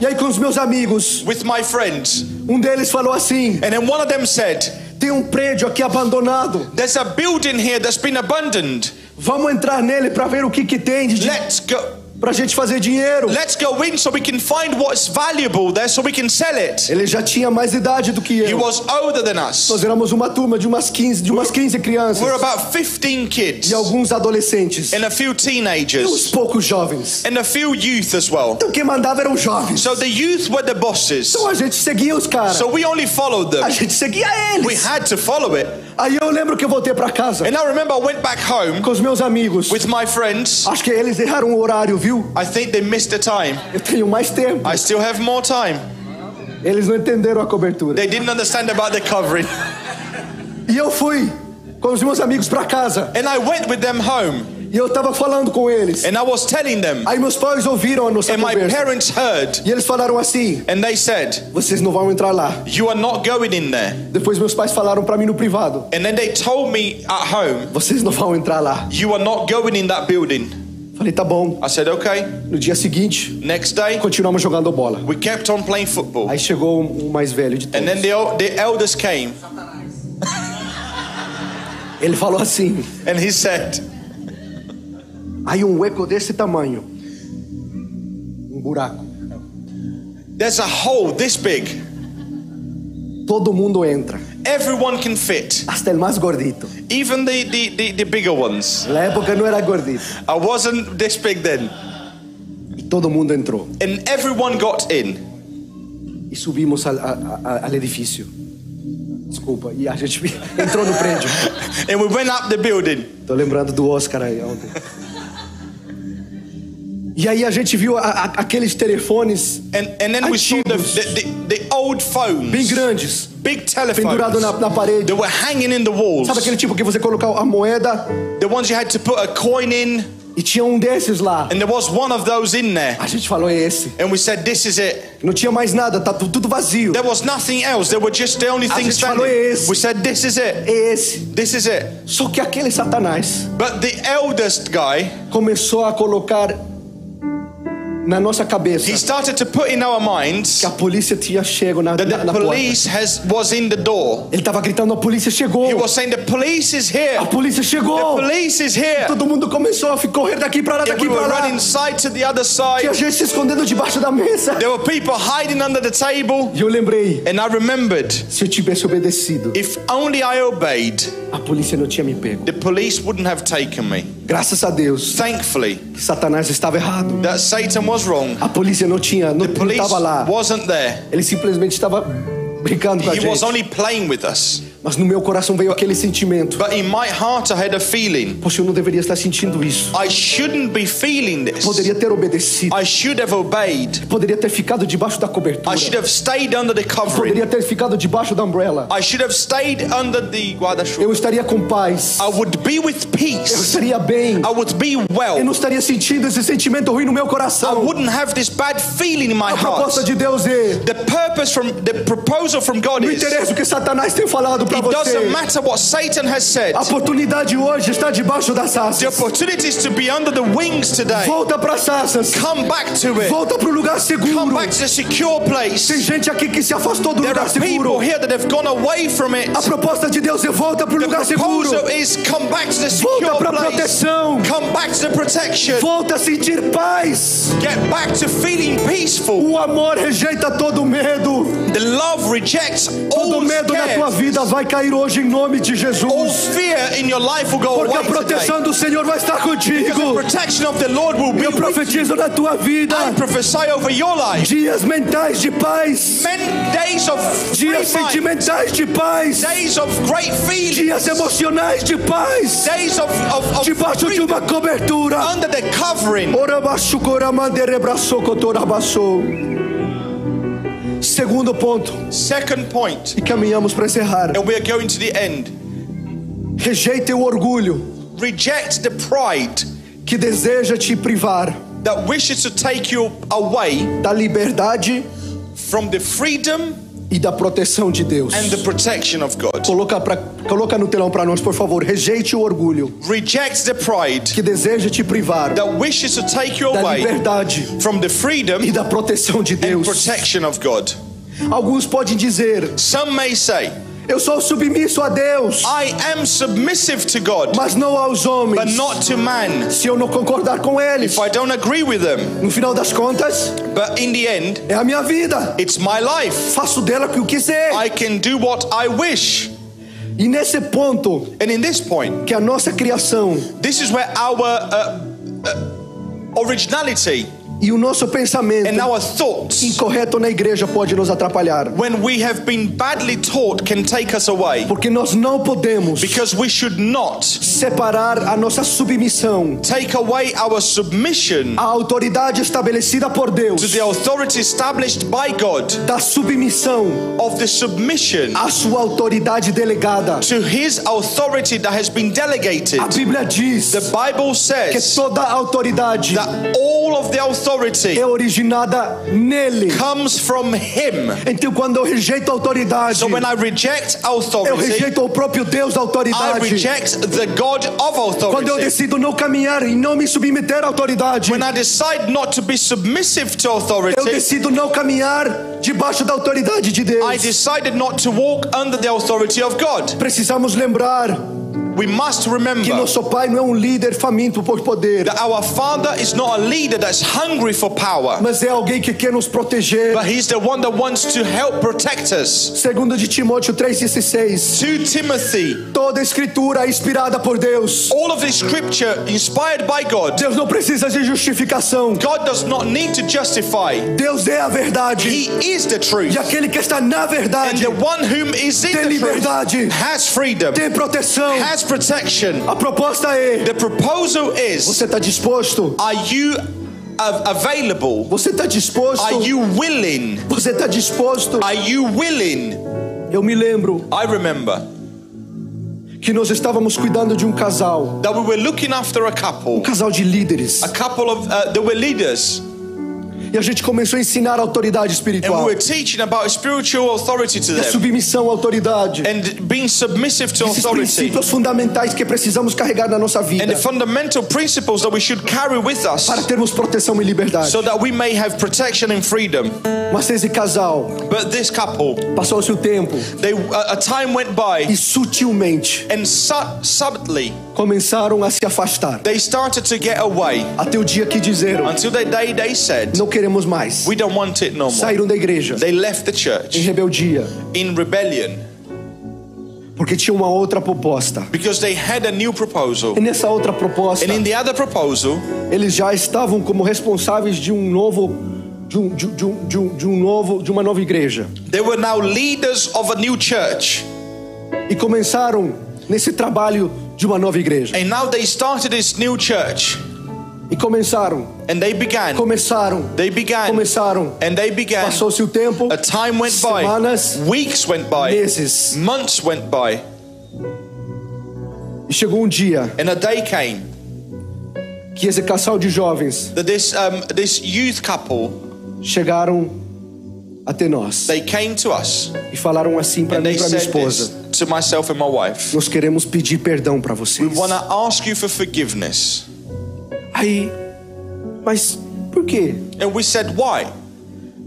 E aí com os meus amigos, with my friends. um deles falou assim: And then one of them said, tem um prédio aqui abandonado. There's a building here that's been abandoned. Vamos entrar nele para ver o que que tem de Let's go. Pra gente fazer dinheiro. Let's go in so we can find what's valuable there so we can sell it. Ele já tinha mais idade do que He eu. was older than us. Nós éramos uma turma de umas 15, de umas 15 crianças We're about 15 kids e alguns adolescentes. and a few E uns teenagers poucos jovens. and a few youth as well. Então quem mandava eram jovens. So the youth were the bosses. Então a gente seguia os caras. So we only followed A them. gente seguia We eles. had to follow it. Aí eu lembro que eu voltei pra casa And I remember I went back home com os meus amigos. with my friends. Acho que eles erraram o horário, viu? I think they missed the time. Eu tenho mais tempo. I still have more time. Eles não entenderam a cobertura. They didn't understand about the covering. E eu fui com os meus amigos pra casa. And I went with them home E eu tava falando com eles. and I was telling them. Aí meus pais ouviram a nossa And my conversa. parents heard E eles falaram assim: and they said, vocês não vão entrar lá. You are not going in there. Depois meus pais falaram pra mim no privado: And then they told me at home, vocês não vão entrar lá. You are not going in that building. Falei: tá bom. I said, Okay. No dia seguinte, Next day, continuamos jogando bola. we kept on playing football. Aí chegou o mais velho de And todos. then the, the elders came [LAUGHS] Ele falou assim: and he said, aí um hueco desse tamanho, um buraco. There's a hole this big. Todo mundo entra, Everyone can fit, hasta el más gordito. even the, the, the, the bigger ones. Na época não era gordito. I wasn't this big then. E todo mundo entrou. And everyone got in. E subimos al, a- a- al edifício. Desculpa. E a gente entrou no prédio. [LAUGHS] And we went up the building. Tô lembrando do Oscar aí ontem. E aí a gente viu a- a- aqueles telefones And, and then we saw the, the, the, the old phones. bem grandes, Big pendurado na, na parede. They were hanging in the walls. Sabe aquele tipo que você colocar a moeda The ones you had to put a coin in. e tinha um desses lá. And there was one of those in there. A gente falou é esse. And we said, This is it. Não tinha mais nada, tá tu- tudo vazio. There was nothing else. They were just the only thing gente falou standing. esse. We said, This is it. É esse. This is it. Só que aquele Satanás But the eldest guy, começou a colocar na nossa cabeça he started to put in our minds que a polícia tinha chego na, that the na porta. police has was in the door. Ele tava gritando: a polícia chegou! He was saying, The police is here. A polícia The police is here. Todo mundo começou a correr daqui pra lá, daqui we were lá. running side to the other side. Tinha gente se escondendo debaixo da mesa. There were people hiding under the table. E eu lembrei: And I remembered, se eu tivesse obedecido, if only I obeyed, a polícia não tinha me pego. the police wouldn't have taken me. Graças a Deus Thankfully, que Satanás estava errado. that Satan was wrong. A polícia não tinha, não estava lá. wasn't there. Ele simplesmente estava brincando com a He was gente. only playing with us. Mas no meu coração veio aquele sentimento. But in my heart, I had a feeling Poxa, eu não deveria estar sentindo isso. I shouldn't be feeling this. Poderia ter obedecido. I should have obeyed. Poderia ter ficado debaixo da cobertura. I should have stayed under the covering. Poderia ter ficado debaixo da umbrella. I should have stayed under the guarda-chuva. Eu estaria com paz. I would be with Eu peace. estaria bem. I would be Eu well. não estaria sentindo esse sentimento ruim no meu I coração. wouldn't have this bad feeling in my A proposta heart. de Deus é: The purpose from the proposal from God não is interessa o que Satanás tem falado para it doesn't você. matter what Satan has said. A oportunidade hoje está debaixo das The asas. opportunities to be under the wings today. Volta para as asas. Come back to it. Volta para o lugar Come seguro. back to the secure Tem place. gente aqui que se afastou do There lugar are people seguro. here that have gone away from it. A proposta de Deus é volta para o The lugar seguro. proposal is come back to the Volta para a proteção. Come back to protection. Volta a sentir paz. Get back to feeling peaceful. O amor rejeita todo medo. The love rejects all Todo medo na tua scares. vida vai cair hoje em nome de All Jesus. fear in your life will go Porque a away today. proteção do Senhor vai estar Because the contigo. protection of the Lord will be Eu profetizo na tua vida I prophesy over your life. dias mentais de paz, Men, days of dias sentimentais de paz, days of great feelings, dias emocionais de paz, days of, of, of debaixo de uma freedom, cobertura. under the covering. Segundo ponto, Second point, e caminhamos para encerrar. and we are going to the end. Rejeite o orgulho Reject the pride que deseja te privar that wishes to take you away da liberdade from the freedom e da proteção de Deus. and the protection of God. Coloca, pra, coloca no telão para nós, por favor. Rejeite o orgulho Reject the pride que deseja te privar that wishes to take you da liberdade from the freedom e da proteção de and Deus. protection of God. Alguns podem dizer: Some may say, Eu sou submisso a Deus, I am submissive to God, mas não aos but homens. not to man. Se eu não concordar com eles, If I don't agree with them, no final das contas, but in the end, é a minha vida. it's my life. Faço dela o que eu quiser. I can do what I wish. E nesse ponto And in this point, que a nossa criação this is where our uh, uh, originality e o nosso pensamento and our thoughts, incorreto na igreja pode nos atrapalhar. when we have been badly taught, can take us away. Porque nós não podemos Because we should not separar a nossa submissão take away our submission à autoridade estabelecida por Deus to the authority established by God da submissão of the submission à sua autoridade delegada. to his authority that has been delegated. A Bíblia diz The Bible que says toda a autoridade that all of the authority é originada nele. comes from him. Então, quando eu rejeito a autoridade, So when I reject eu authority, rejeito o próprio Deus da I autoridade. reject the God of Quando eu authority. decido não caminhar e não me submeter à autoridade, When I decide not to be submissive to eu authority, decido não caminhar debaixo da autoridade de I Deus. decided not to walk under the authority of God. Precisamos lembrar We must que remember nosso Pai não é um líder faminto por poder, that our Father is not a leader that's hungry for power, mas é alguém que quer nos proteger. but He's the one that wants to help protect us. Segundo de Timóteo 3:16. 2 Timothy, Toda escritura é inspirada por Deus. all of this scripture inspired by God. Deus não precisa de justificação. God does not need to justify. Deus é a verdade. He is the truth. E aquele que está na And verdade the one whom is in tem the truth liberdade, has freedom, tem proteção. has protection. A proposta é: The proposal is você está disposto? Are you av- available? Você está disposto? Are you willing? Você está disposto? Are you willing? Eu me lembro I remember que nós estávamos cuidando de um casal, that we were looking after a couple, um casal de líderes, a couple of uh, they were leaders, e a gente começou a ensinar a autoridade and we espiritual, were teaching about spiritual authority to a them. submissão à autoridade, and being submissive to esses authority. princípios fundamentais que precisamos carregar na nossa vida. And the fundamental principles that we should carry with us para termos proteção e liberdade. so that we may have protection and freedom. Mas esse casal But this couple, passou-se o tempo they a, a time went by e sutilmente and su- subtly começaram a se afastar. they started to get away Até o dia que dizeram: until the day they said, não queremos mais. "We don't want it no more." Saíram da igreja They left the em church rebeldia, in rebellion porque tinha uma outra proposta. because they had a new proposal. E nessa outra proposta, And in the other proposal, eles já estavam como responsáveis de um novo de, um- de um, de um, de um novo de uma nova igreja they were now leaders of a new church. e começaram nesse trabalho de uma nova igreja And now they started this new church. e começaram And they began. começaram They began. começaram And they began. passou-se o tempo A time went by. semanas Weeks went by. meses Months went by. e chegou um dia And a day came que esse casal de jovens that this um, this youth couple chegaram até nós they came to us e falaram assim para mim e para minha esposa to myself and my wife. nós queremos pedir perdão para We vocês want to ask you for forgiveness. aí mas por quê And we said, why?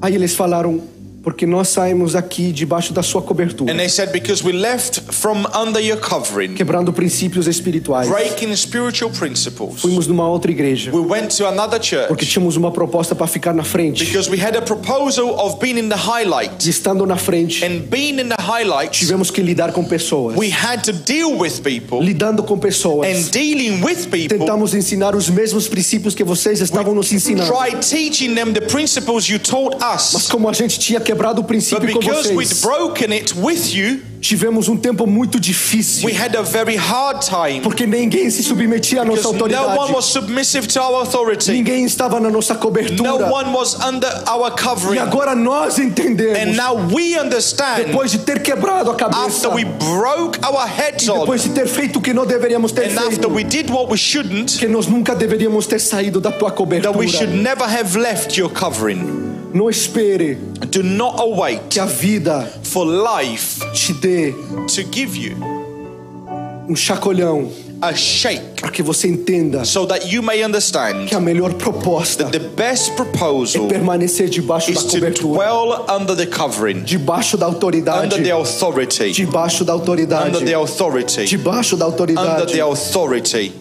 aí eles falaram Porque nós saímos aqui debaixo da sua cobertura, And they said, Because we left from under your covering, quebrando princípios espirituais. breaking spiritual principles. Fomos numa outra igreja, We went to another porque church tínhamos uma proposta para ficar na frente. because we had a proposal of being in the highlight. E estando na frente, And being in the highlight, tivemos que lidar com pessoas. we had to deal with people. Lidando com pessoas, And dealing with people, tentamos ensinar os mesmos princípios que vocês estavam nos ensinando. try teaching them the principles you taught Mas como a gente tinha quebrado o But princípio com because we'd vocês, broken it with you, tivemos um tempo muito difícil. we had a very hard time. Porque ninguém se submetia à nossa Because no one autoridade. was submissive to our authority. Ninguém estava na nossa No cobertura. one was under our E covering. agora nós And entendemos, now we understand depois de ter quebrado a cabeça, after we broke our heads e depois de ter feito o que não deveríamos ter and after feito, we did what we shouldn't, que nós nunca deveríamos ter saído da tua that we cobertura. should never have left your covering. Não espere Do not await que a vida for life te dê to give you um chacoalhão a shake para que você entenda so that you may understand que a melhor proposta the best é proposal permanecer debaixo da cobertura, dwell under the covering, debaixo da autoridade, under the authority, debaixo da autoridade, under the authority, debaixo da under autoridade. the authority.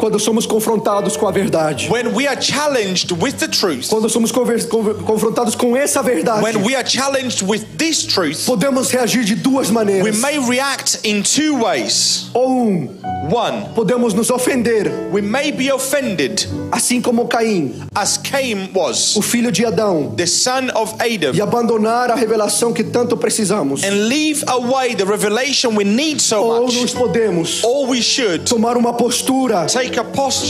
Quando somos confrontados com a verdade, When we are challenged with the truth, quando somos confrontados com essa verdade, when we are challenged with this truth, podemos reagir de duas we maneiras. may react in two ways. Ou um, One, podemos nos ofender, we may be offended, assim como Caim, as Cain was, o filho de Adão, the son of Adam, e abandonar a revelação que tanto precisamos. and leave away the revelation we need so Ou much. nós podemos. Or we should. Tomar uma postura, take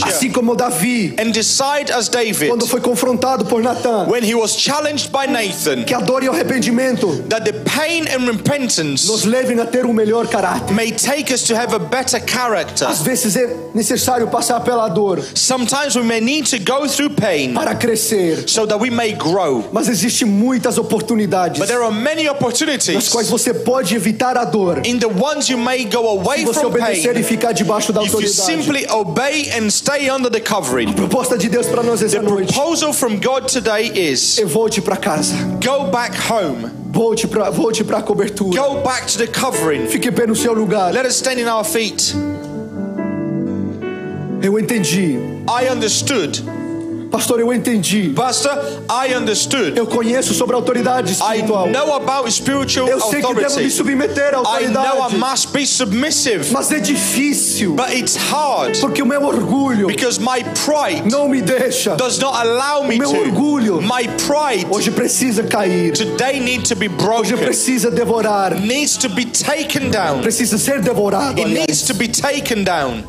assim como Davi, and decide as David, quando foi confrontado por Natã, when he was challenged by Nathan, que a dor e o arrependimento that the pain and repentance nos levem a ter um melhor caráter. may take us to have a better character. Às vezes é necessário passar pela dor Sometimes we may need to go through pain para crescer, so that we may grow. mas existem muitas oportunidades But there are many nas opportunities quais você pode evitar a dor in the ones you may go away se você from obedecer e ficar debaixo da if you autoridade. simply obey and stay under the covering. Proposta de Deus para nós essa The noite proposal from God today is é volte para casa, go back home, volte para volte para a cobertura, go back to the covering. fique bem no seu lugar. Let us stand in our feet. Eu entendi, I understood. Pastor, eu entendi. Pastor, I understood. Eu conheço sobre a autoridade I espiritual. know about spiritual Eu sei que devo me authority. submeter à I know I autoridade, must be submissive, mas é difícil but it's hard porque o meu orgulho because my pride não me deixa. does not allow me meu orgulho to. My pride Hoje precisa cair, today need to be hoje broken. precisa devorar, Needs to be taken down. precisa ser devorado. It aliás. needs to be taken down.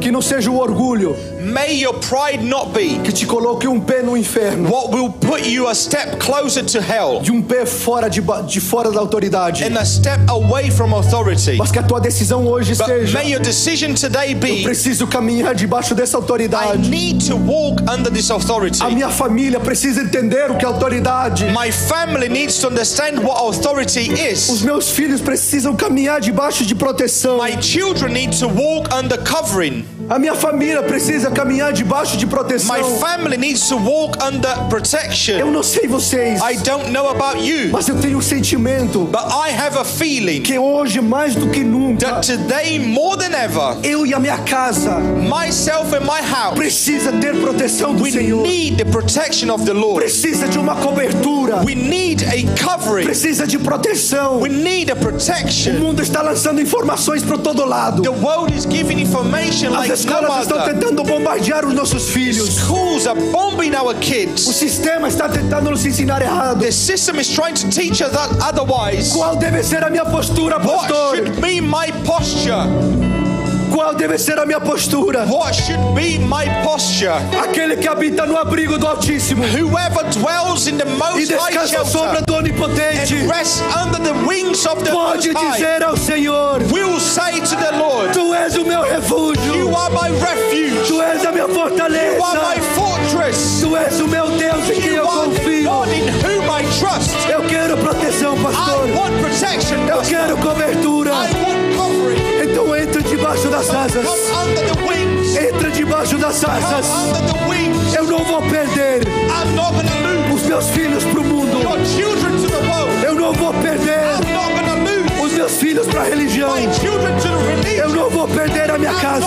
Que não seja o orgulho May your pride not be que te coloque um pé no inferno what will put you a step closer to hell e um pé fora de, de fora da autoridade, and a step away from authority. mas que a tua decisão hoje But seja: may your decision today be preciso caminhar debaixo dessa I autoridade. need to walk under this authority. A minha família precisa entender o que é autoridade. My family needs to understand what authority Os is. meus filhos precisam caminhar debaixo de proteção. My children need to walk under covering. A minha família precisa caminhar debaixo de proteção. My family needs to walk under Eu protection. não sei vocês, I don't know about you, mas eu tenho um sentimento but I have a feeling que hoje mais do que nunca that today, more than ever, eu e a minha casa myself and my house, precisa ter proteção do we Senhor. need the protection of the Lord. Precisa de uma cobertura. We need a covering. Precisa de proteção. We need a O protection. mundo está lançando informações para todo lado. The world is giving information like no escolas estão tentando bombardear os nossos filhos. Schools are bombing our O kids. sistema está tentando nos ensinar errado. The system is trying to teach us that otherwise. Qual deve ser a minha postura, What pastor? should be my posture? Qual deve ser a minha postura? What should be my posture? Aquele que habita no abrigo do Altíssimo Whoever dwells in the e most high descansa à sombra do Onipotente and rests under the wings of the pode dizer ao Senhor: will say to the Lord, Tu és o meu You refúgio, are my refuge. Tu és a minha You are my fortaleza, fortress. Tu és o meu Deus em quem You eu confio. God in whom I trust. Eu quero proteção, pastor. I want protection. Eu quero cobertura. Debaixo das asas. Entra debaixo das asas. Eu não vou perder os meus filhos mundo. to the world. Eu não vou perder os meus filhos para a religião. Eu não vou perder a minha casa.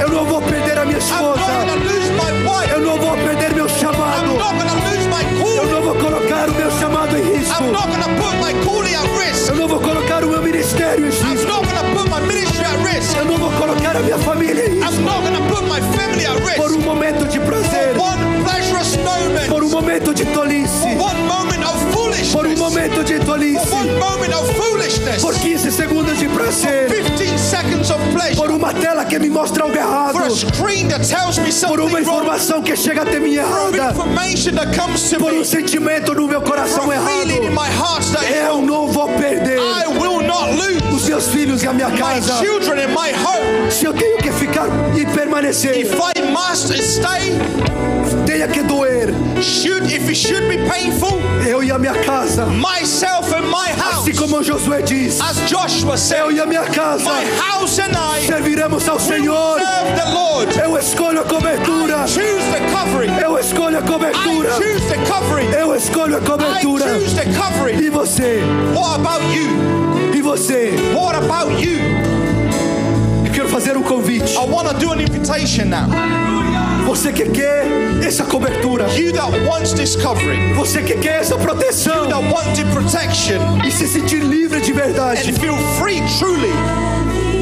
Eu não vou perder a minha esposa. Eu não vou perder meu chamado. Eu não vou colocar o meu chamado em risco. Eu não vou colocar o meu ministério em risco. Eu não vou colocar a minha família em risco. I'm not going to put my family at Por risk. um momento de prazer. Por um momento de tolice. One moment of Por um foolishness. momento de tolice. One moment of foolishness. Por 15 segundos de prazer. 15 seconds of pleasure. Por uma tela que me mostra algo errado. For a screen that tells me Por uma wrong. informação que chega até mim For errada. information that comes to Por me. um sentimento no meu coração errado. Eu não vou perder I os meus filhos e a minha my casa. children and my home. Se eu tenho que ficar e permanecer, If I must stay, tenha que doer. should if it should be painful, Eu e a minha casa. myself and my house, Assim como Josué diz. as Joshua said, Eu e a minha casa my house and I serviremos ao Senhor. serve the Lord. Eu escolho a cobertura. Choose the covering. Eu escolho a I cobertura. choose the covering. Eu escolho a I cobertura. choose the covering. E você? What about you? Você? What about you? Eu quero fazer um convite. I want to do an invitation now. Você que quer essa cobertura. You that wants this covering, Você que quer essa proteção. that wanted protection, E se sentir livre de verdade. and feel free truly,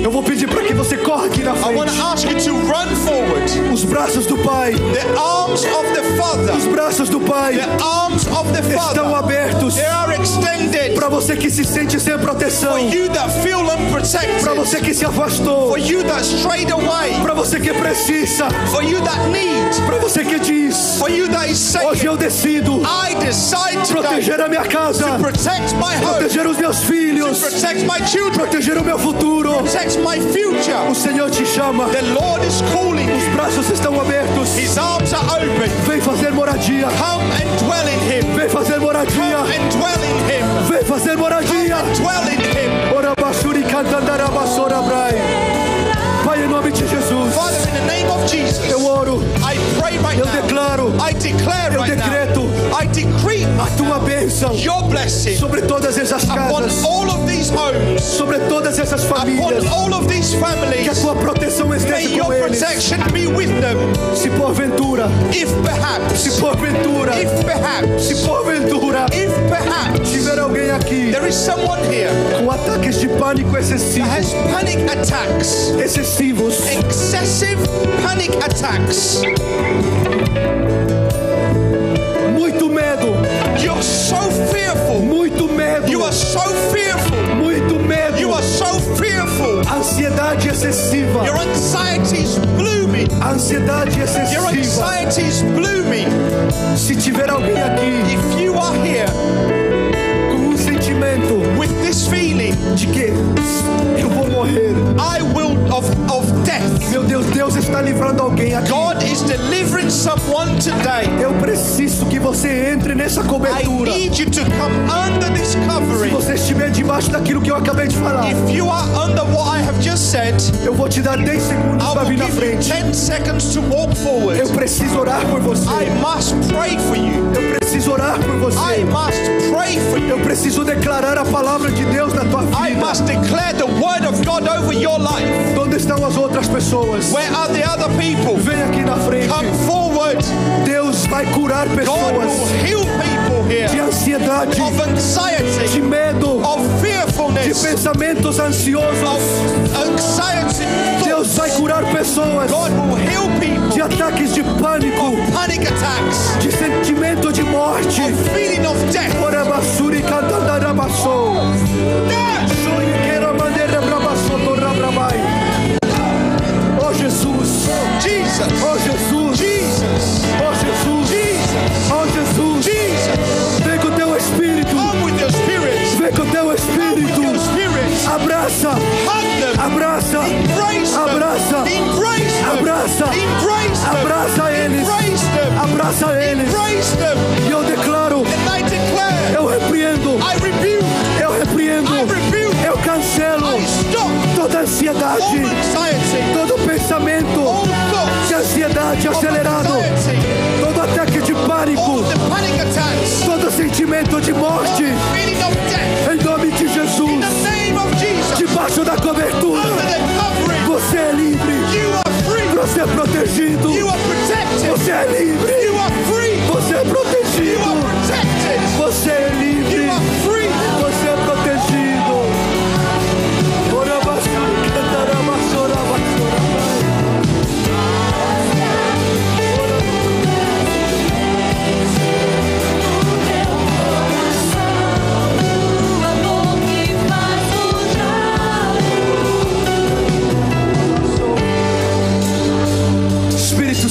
Eu vou pedir para que você corra aqui na I want to frente. ask you to run forward. Os braços do Pai. The arms of the Father, Os braços do Pai the arms of the estão Father, abertos você que se sente sem proteção. Para você que se afastou. for you that strayed away, Para você que precisa. for you that need, Para você que diz. for you that is Hoje eu decido I decide today proteger a minha casa. to protect my home, Proteger os meus filhos. protect my children, Proteger o meu futuro. protect my future. O Senhor te chama. The Lord is calling Os braços estão abertos. His arms are open. Vem fazer moradia. Come and dwell in Him. Vem fazer moradia. And dwell in Him. Vem fazer moradia. In Him. Ora basuri cantandara basora brai. Pai, em nome de Jesus, Father, in the name of Jesus, eu oro, I pray right eu now. declaro I declare Eu decreto. I decree a tua bênção your blessing sobre todas essas casas, all of these homes, sobre todas essas famílias. all of these Que a families. tua proteção esteja your com eles. be with them. Se porventura, If se perhaps, porventura, if se perhaps, porventura if perhaps tiver alguém aqui there is someone here com ataques de pânico excessivo, has panic attacks, excessivos, excessive panic attacks. You're so fearful. muito medo, You are so fearful. muito medo, You are so fearful. ansiedade excessiva, Your anxiety is blooming. ansiedade Your excessiva. anxiety is blooming. Se tiver alguém aqui If you are here com um sentimento with this feeling, de que eu vou morrer, I will of, of death. meu Deus, Deus está livrando alguém aqui. God is delivering someone today. Eu preciso que você entre nessa I cobertura. need you to come under this Se covering. você estiver debaixo daquilo que eu acabei de falar, If you are under what I have just said, eu vou te dar 10 segundos I para vir na frente. 10 seconds to walk forward. Eu preciso orar por você. I must pray for you. Eu preciso orar por I você. must pray for you. Eu preciso declarar a palavra de Deus na tua I vida. must declare the word pessoas? Where are the other people? Vem aqui na frente. Come forward. Deus vai curar God pessoas will heal people de ansiedade, of de anxiety, medo, of de pensamentos ansiosos. of anxiety. Deus vai curar pessoas God will heal de people ataques de pânico, panic attacks, de sentimento de morte. of feeling of death. Ora basuri cantandarabaçou. Shuriqueira maneira brabaçou, torra brabai. Oh Jesus, oh Jesus, Jesus, oh Jesus, Jesus, oh Jesus. Jesus. Vem com teu espírito, Come with your spirits. vem com teu With your espírito. Abraça, Hug them. abraça, Embrace them. abraça, Embrace them. abraça, Embrace them. abraça eles, Embrace them. abraça eles. Embrace them. E eu declaro, And I declare, eu repreendo, I rebuke, eu repreendo, I rebuke, eu cancelo I stop toda ansiedade, todo pensamento de ansiedade of acelerado, todo ataque de pânico, todo sentimento de morte, em nome de Jesus, debaixo da cobertura, você é livre, você é protegido, você é livre, você é protegido, você é livre,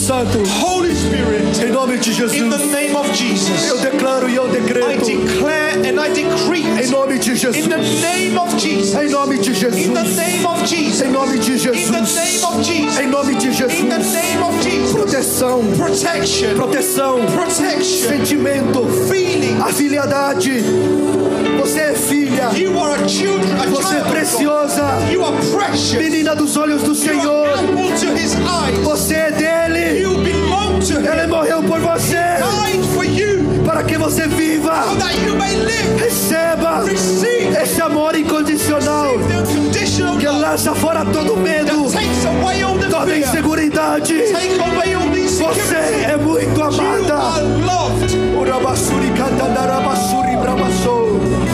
Santo, Holy Spirit, em nome de in the Jesus, name of eu Jesus, declaro e eu I decreto, declare and I decree. Em nome de Jesus, in the name of Jesus, em nome de in the Jesus, name of Jesus, em nome de in the Jesus, name of Jesus, em nome de in the Jesus, name of Jesus, proteção, protection, proteção, protection, sentimento, feeling. afiliadade. Você é filha, você é preciosa, menina dos olhos do Senhor. Você é dele, ele morreu por você, para que você viva. Receba esse amor incondicional. Que lança fora todo medo, toda inseguridade. These Você é muito amada. Urabassuri, catandarabassuri, bramassou.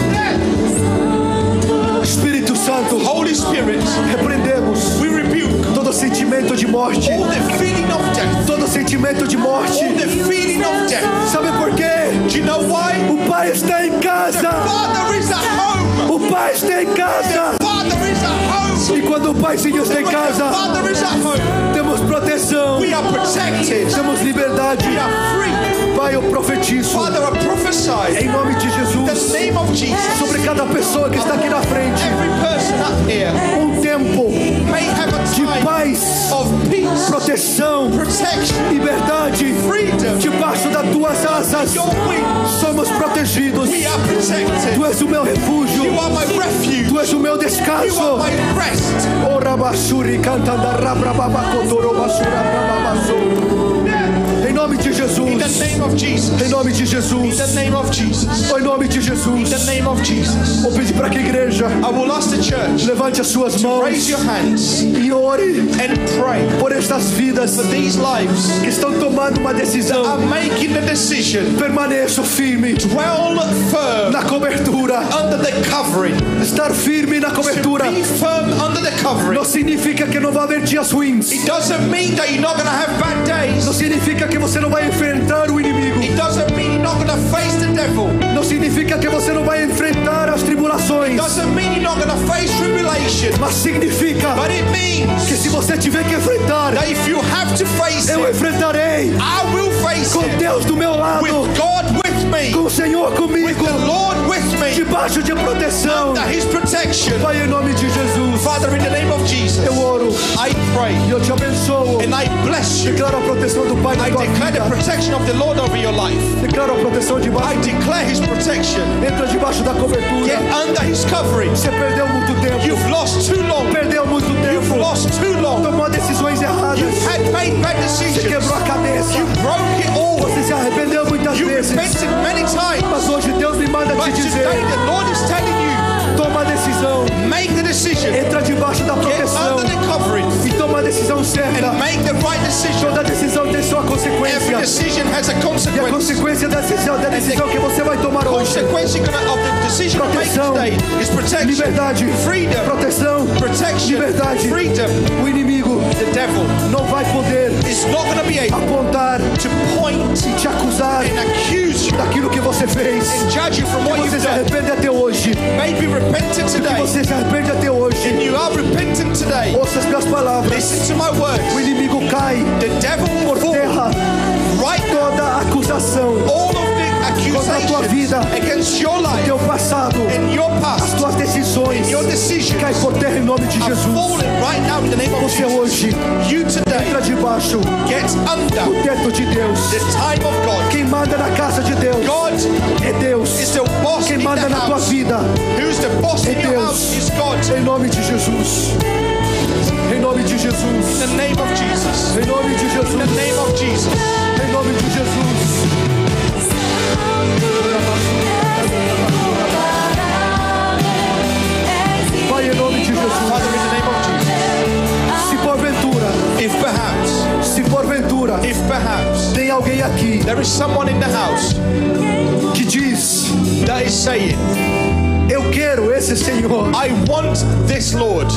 Santo, Holy Spirit, repreendemos we rebuke todo sentimento de morte, all the feeling of death. todo sentimento de morte. All the feeling of death. Sabe por quê? Do you know why? O Pai está em casa. Father is at home. O Pai está em casa. Father is at home. E quando o Paizinho está em the casa, Father is at home. temos proteção, We are protected. temos liberdade. We are free. Pai, eu profetizo Father, I prophesy em nome de in the Jesus name of Jesus. sobre cada pessoa que está aqui na frente Every person up here um tempo may have a de time paz, of peace, proteção, protection, liberdade. freedom. Debaixo das tuas asas Your wings. somos protegidos. We are protected. Tu és o meu refúgio, You are my refuge. tu és o meu You are descanso. my rest. Ora basuri cantanda rabrababacodoro basura brababaçou. Em nome de In the Jesus. name of Jesus. Em nome de In Jesus. the name of Jesus. Em nome de In the Jesus. name of Jesus. Vou pedir para que a igreja I will ask the church levante as suas mãos raise your hands e ore and pray por estas vidas for these lives que estão tomando uma are decisão. making the decision. Permaneço firme Dwell firm na cobertura. under the covering. Estar firme na To cobertura be firm under the covering. não significa que não vai haver dias ruins. It doesn't mean that you're not going to have bad days. Não significa que você não vai enfrentar o inimigo. Não significa que você não vai enfrentar as tribulações. Mas significa que se você tiver que enfrentar, eu enfrentarei com Deus do meu lado, me, com o Senhor with comigo, the Lord with me, debaixo de proteção. under His protection. Pai, em nome de Jesus, Father, in the name of Jesus, eu oro I pray eu te abençoo. and I bless you. Declaro a proteção do Pai na I tua declare the protection of the Lord over your life. Declaro a proteção I debaixo. declare His protection. Entra debaixo da Get cobertura. under His covering. Você perdeu muito tempo. You've lost too long. Perdeu muito You've tempo. lost too long. Tomou decisões erradas. You've had made bad Você decisions. quebrou a cabeça. You broke it all. Você se arrependeu muitas You vezes. times. Mas hoje Deus me manda te dizer: today the Lord is telling you, toma a decisão. make the decision. Entra debaixo da proteção under the covering e toma a decisão certa. and make the right decision. Toda decisão tem sua Every consequência. decision has a E a consequence. consequência da decisão, da decisão que você vai tomar hoje. Consequence you're gonna- of the decision you make Proteção. today is protection, Liberdade, freedom, proteção, protection, liberdade. freedom. O inimigo The devil não vai poder apontar to point e te acusar and accuse you daquilo que você fez. and judge you from Que você se arrepende até hoje. Maybe repentant Que today, você se arrepende até hoje. and you are repentant today. Ouça as minhas palavras. Listen to my O words. inimigo cai The devil will por terra right toda acusação, All of Contra a tua vida. accusations against your life teu passado, as tuas decisões. Cai por terra em nome de Jesus. falling right now in the name of Você hoje entra debaixo get do under teto de Deus. the time of God. Quem manda na casa de Deus God é Deus. is the boss Quem manda na tua vida é Deus. Em nome de Jesus. Em nome de In Jesus. the name of Jesus. Em nome de In the Jesus. name of Jesus. Em nome de Jesus. Perhaps. Tem alguém aqui there is someone in the house. Que diz: that is saying, Eu quero esse Senhor, I want this Lord,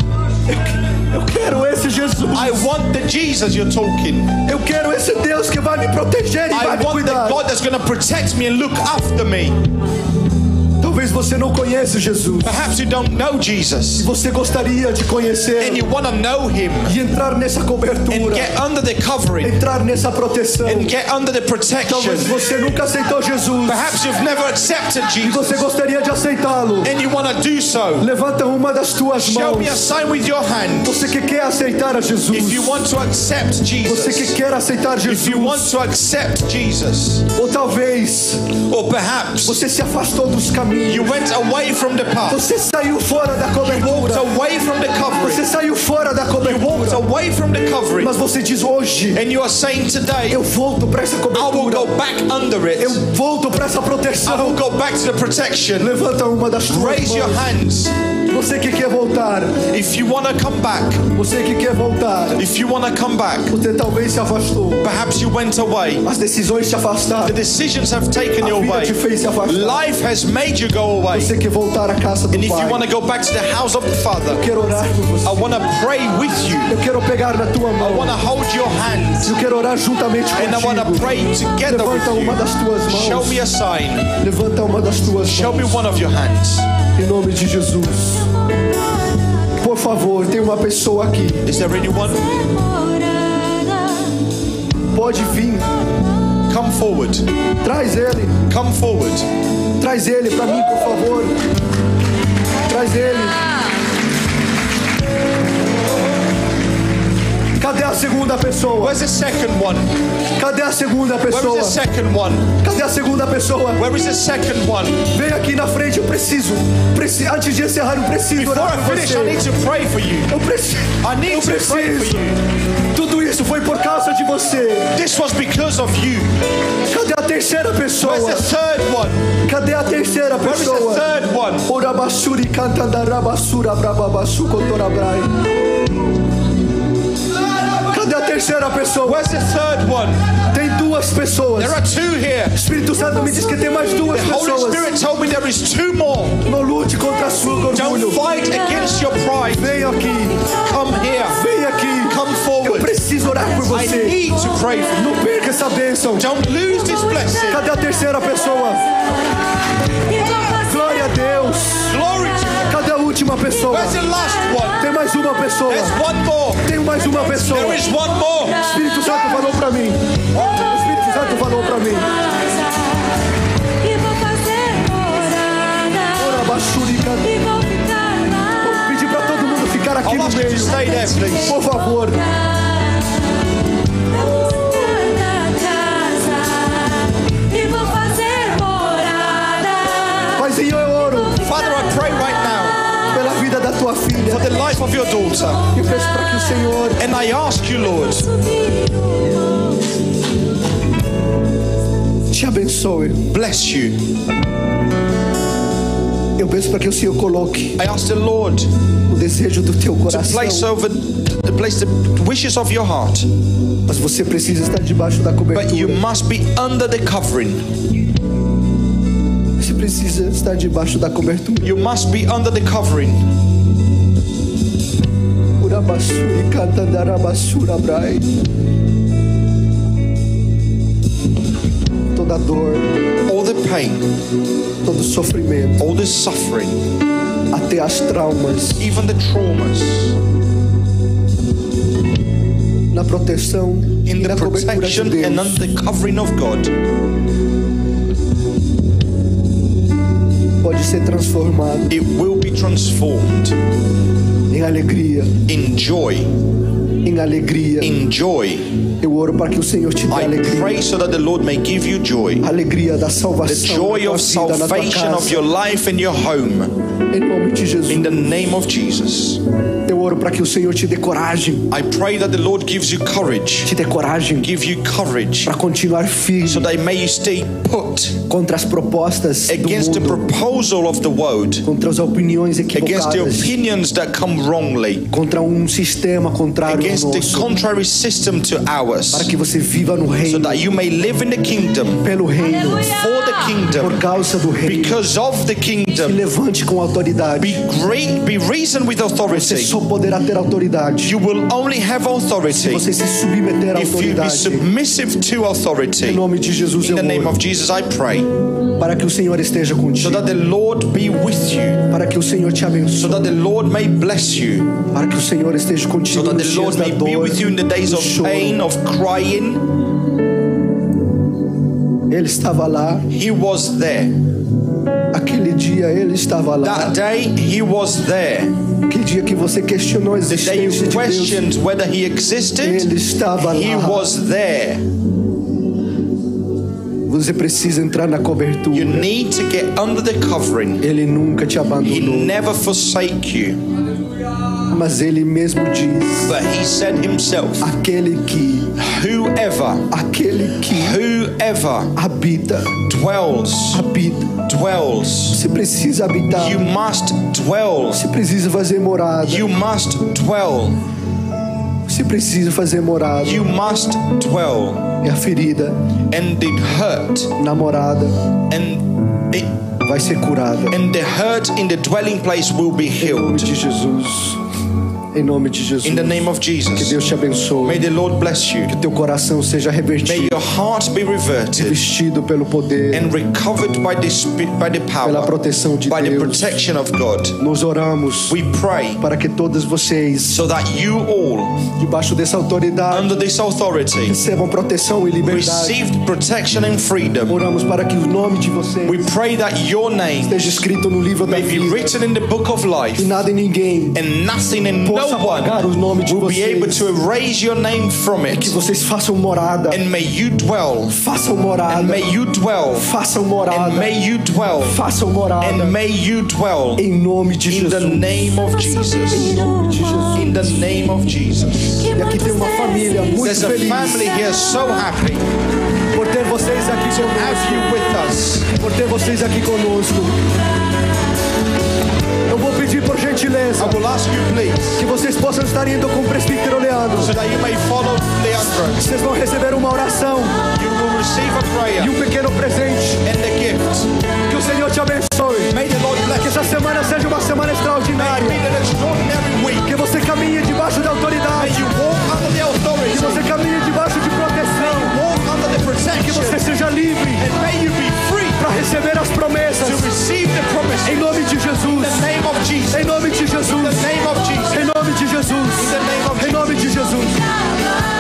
eu quero esse Jesus, I want the Jesus you're talking, eu quero esse Deus que vai me proteger e vai I want the. God that's going to protect me and look after me. Talvez você não conheça Jesus, Perhaps you don't know Jesus você gostaria de and conhecer you want to know Him e entrar nessa and cobertura, get under the covering entrar nessa proteção. and get under the protection. Talvez você nunca aceitou Jesus Perhaps you've never accepted e Jesus você gostaria de aceitá-lo. and you want to do so. Levanta uma das tuas Show me a mãos. sign with your hand Você que quer aceitar a Jesus. if you want to accept Você que Jesus. quer aceitar If you want Jesus. to accept Jesus, Ou talvez perhaps você se afastou dos you went away from the path, Você saiu fora da cobertura. You walked away from the covering. Você saiu fora da cobertura. you walked away from the covering, Mas você diz hoje, and you are saying today, eu volto para essa I will go back under Eu it. volto para essa I will go back to the protection. Levanta uma das tuas Raise your hands Você que quer voltar. if you want to come back. Você que quer voltar. If you want to come back, Você talvez se afastou. perhaps you went away. As decisões te The decisions have taken you A away. te fez se afastar. Life has made you go away. Você quer voltar à casa do And if you wanna go back to the house of the Father, Quero orar por I want to pray with you. Eu quero pegar na tua I want to hold your hand. Eu quero orar juntamente And I want to pray together Levanta uma das tuas you. Show me a sign. Levanta uma das tuas Show me one of your hands. Em nome de Jesus. Por favor, tem uma pessoa aqui. Is there anyone? Pode vir. Come forward. Traz ele. Come forward. Traz ele para mim, por favor. Traz ele. Segunda pessoa? Where's the second one? Cadê a segunda pessoa? is the second one? Cadê a segunda pessoa? Where is the second one? Vem aqui na frente, eu preciso. Preci- Antes de encerrar, eu preciso Before orar I por finish, I need você. to pray for you. Eu preciso. I need Eu to pray for you. Tudo isso foi por causa de você. This was because of you. Cadê a terceira pessoa? Where's the third one? Cadê a terceira Where is the pessoa? third one? Orabassuri cantandarabasura brababassu cotorabrai. Cadê a terceira pessoa? Where's the third one? Tem duas pessoas. There are two here. Espírito Santo me diz que tem mais duas The Holy pessoas. Spirit told me there is two more. Não lute contra a sua Don't orgulho. fight against your pride. Vem aqui. Come here. Vem aqui. Come Eu forward. preciso orar por I você. need to pray for you. Não perca essa bênção. Don't lose this blessing. Cadê a terceira pessoa? Glória a Deus. Glory to última pessoa? Where's the last one? Tem mais uma pessoa. There's one more. Tem mais uma pessoa. There is one more. O Espírito Santo falou pra mim. O Espírito Santo falou pra mim. E vou vou ficar lá. Pedir pra todo mundo ficar aqui no meio. stay there, please. Por favor. E vou fazer morada. Paizinho, eu oro Father, I pray right tua filha. for the life of your daughter. Eu peço para que o Senhor And I ask you, Lord, te abençoe. bless you. Eu peço para que o Senhor coloque I ask the Lord o desejo do teu to place over to place the wishes of your heart. Mas você precisa estar debaixo da But you must be under the covering. Você precisa estar debaixo da cobertura. You must be under the covering. Urabassuri cantandarabassura brai. Toda dor, All the pain, todo sofrimento, all the suffering, até as traumas, even the traumas, na proteção in the na cobertura de protection and under the covering of God, Pode ser transformado it will be transformed em alegria, in joy. em alegria. In joy. Eu oro para que o Senhor te dê I alegria. pray so that the Lord may give you joy. Alegria da The salvação joy na of vida, salvation of your life and your home. Em nome de Jesus. In the name of Jesus. Eu oro para que o Senhor te dê coragem, I pray that the Lord gives you courage. te dê coragem Give you courage para continuar firme so that may you stay put contra as propostas do against the mundo, proposal of the world, contra as opiniões against the equivocadas, opinions that come wrongly, contra um sistema contrário ao against the nosso. contrary system to powers para que você viva no so reino, that you may live in the kingdom pelo reino, for the por kingdom causa do reino. because of the Se kingdom levante com autoridade. be great be reason with Você authority só poderá ter autoridade you will only have authority você se submeter à if you be autoridade. submissive to Em authority nome de Jesus in the name of Jesus I pray Para que o Senhor esteja so contigo. that the Lord be with you Para que o Senhor te so abençoe. that the Lord may bless you Para que o Senhor esteja so contigo that nos the Lord may be with you in the days of pain of crying Ele estava lá. he was there Aquele dia ele estava lá. that day he was there Aquele dia que você questionou a existência de Deus. questioned whether he existed Ele estava he lá. was there Você precisa entrar na you cobertura. need to get under the covering Ele nunca te he abandonou. never forsake you Mas ele mesmo diz: but he said himself aquele que, whoever aquele que whoever habita, dwells habita. dwells Você precisa habitar. you must dwell Você precisa fazer morada. you must dwell Você precisa fazer morada. you must dwell E a ferida and the hurt na morada and it, vai ser curada. and the hurt in the dwelling place will be Em nome healed de Jesus. Em nome de Jesus. in the name of Que Jesus Deus te abençoe. may the Lord bless you Que teu coração seja may revertido, your heart be reverted vestido pelo poder, and recovered by the by the pela power proteção de by the Deus. protection of God Nós oramos we pray para que todos vocês, so that you all debaixo dessa autoridade, under this authority recebam proteção e liberdade. received protection and freedom Oramos para que o nome de vocês we pray that your name esteja escrito no livro da may be vida. written in the book of life E nada e ninguém and nothing and no apagar o nome de will be able vocês. to erase your name from Que it vocês façam morada. and may you dwell Façam morada. and may you dwell Façam morada. and may you dwell Façam morada. and may you dwell Em nome de in the Jesus. name of Jesus Em nome de Jesus. in the name of Jesus E aqui tem uma família muito there's a feliz family here so happy por ter vocês aqui have conosco. you with us Por ter vocês aqui conosco. Eu vou pedir por gentileza I will ask you, please, que vocês possam estar indo com o presbítero Leandro. So that you may follow Leandro. Vocês vão receber uma oração you will receive a prayer, e um pequeno presente. And gift. Que o Senhor te abençoe. May the Lord bless que essa semana seja uma semana extraordinária. Week. Que você caminhe debaixo da autoridade. You walk under the authority. Que você caminhe debaixo de proteção. Walk under the protection. Que você seja livre. And may you receber as promessas. Em nome de Jesus. Em nome de Jesus. Em nome de Jesus. Em nome de Jesus.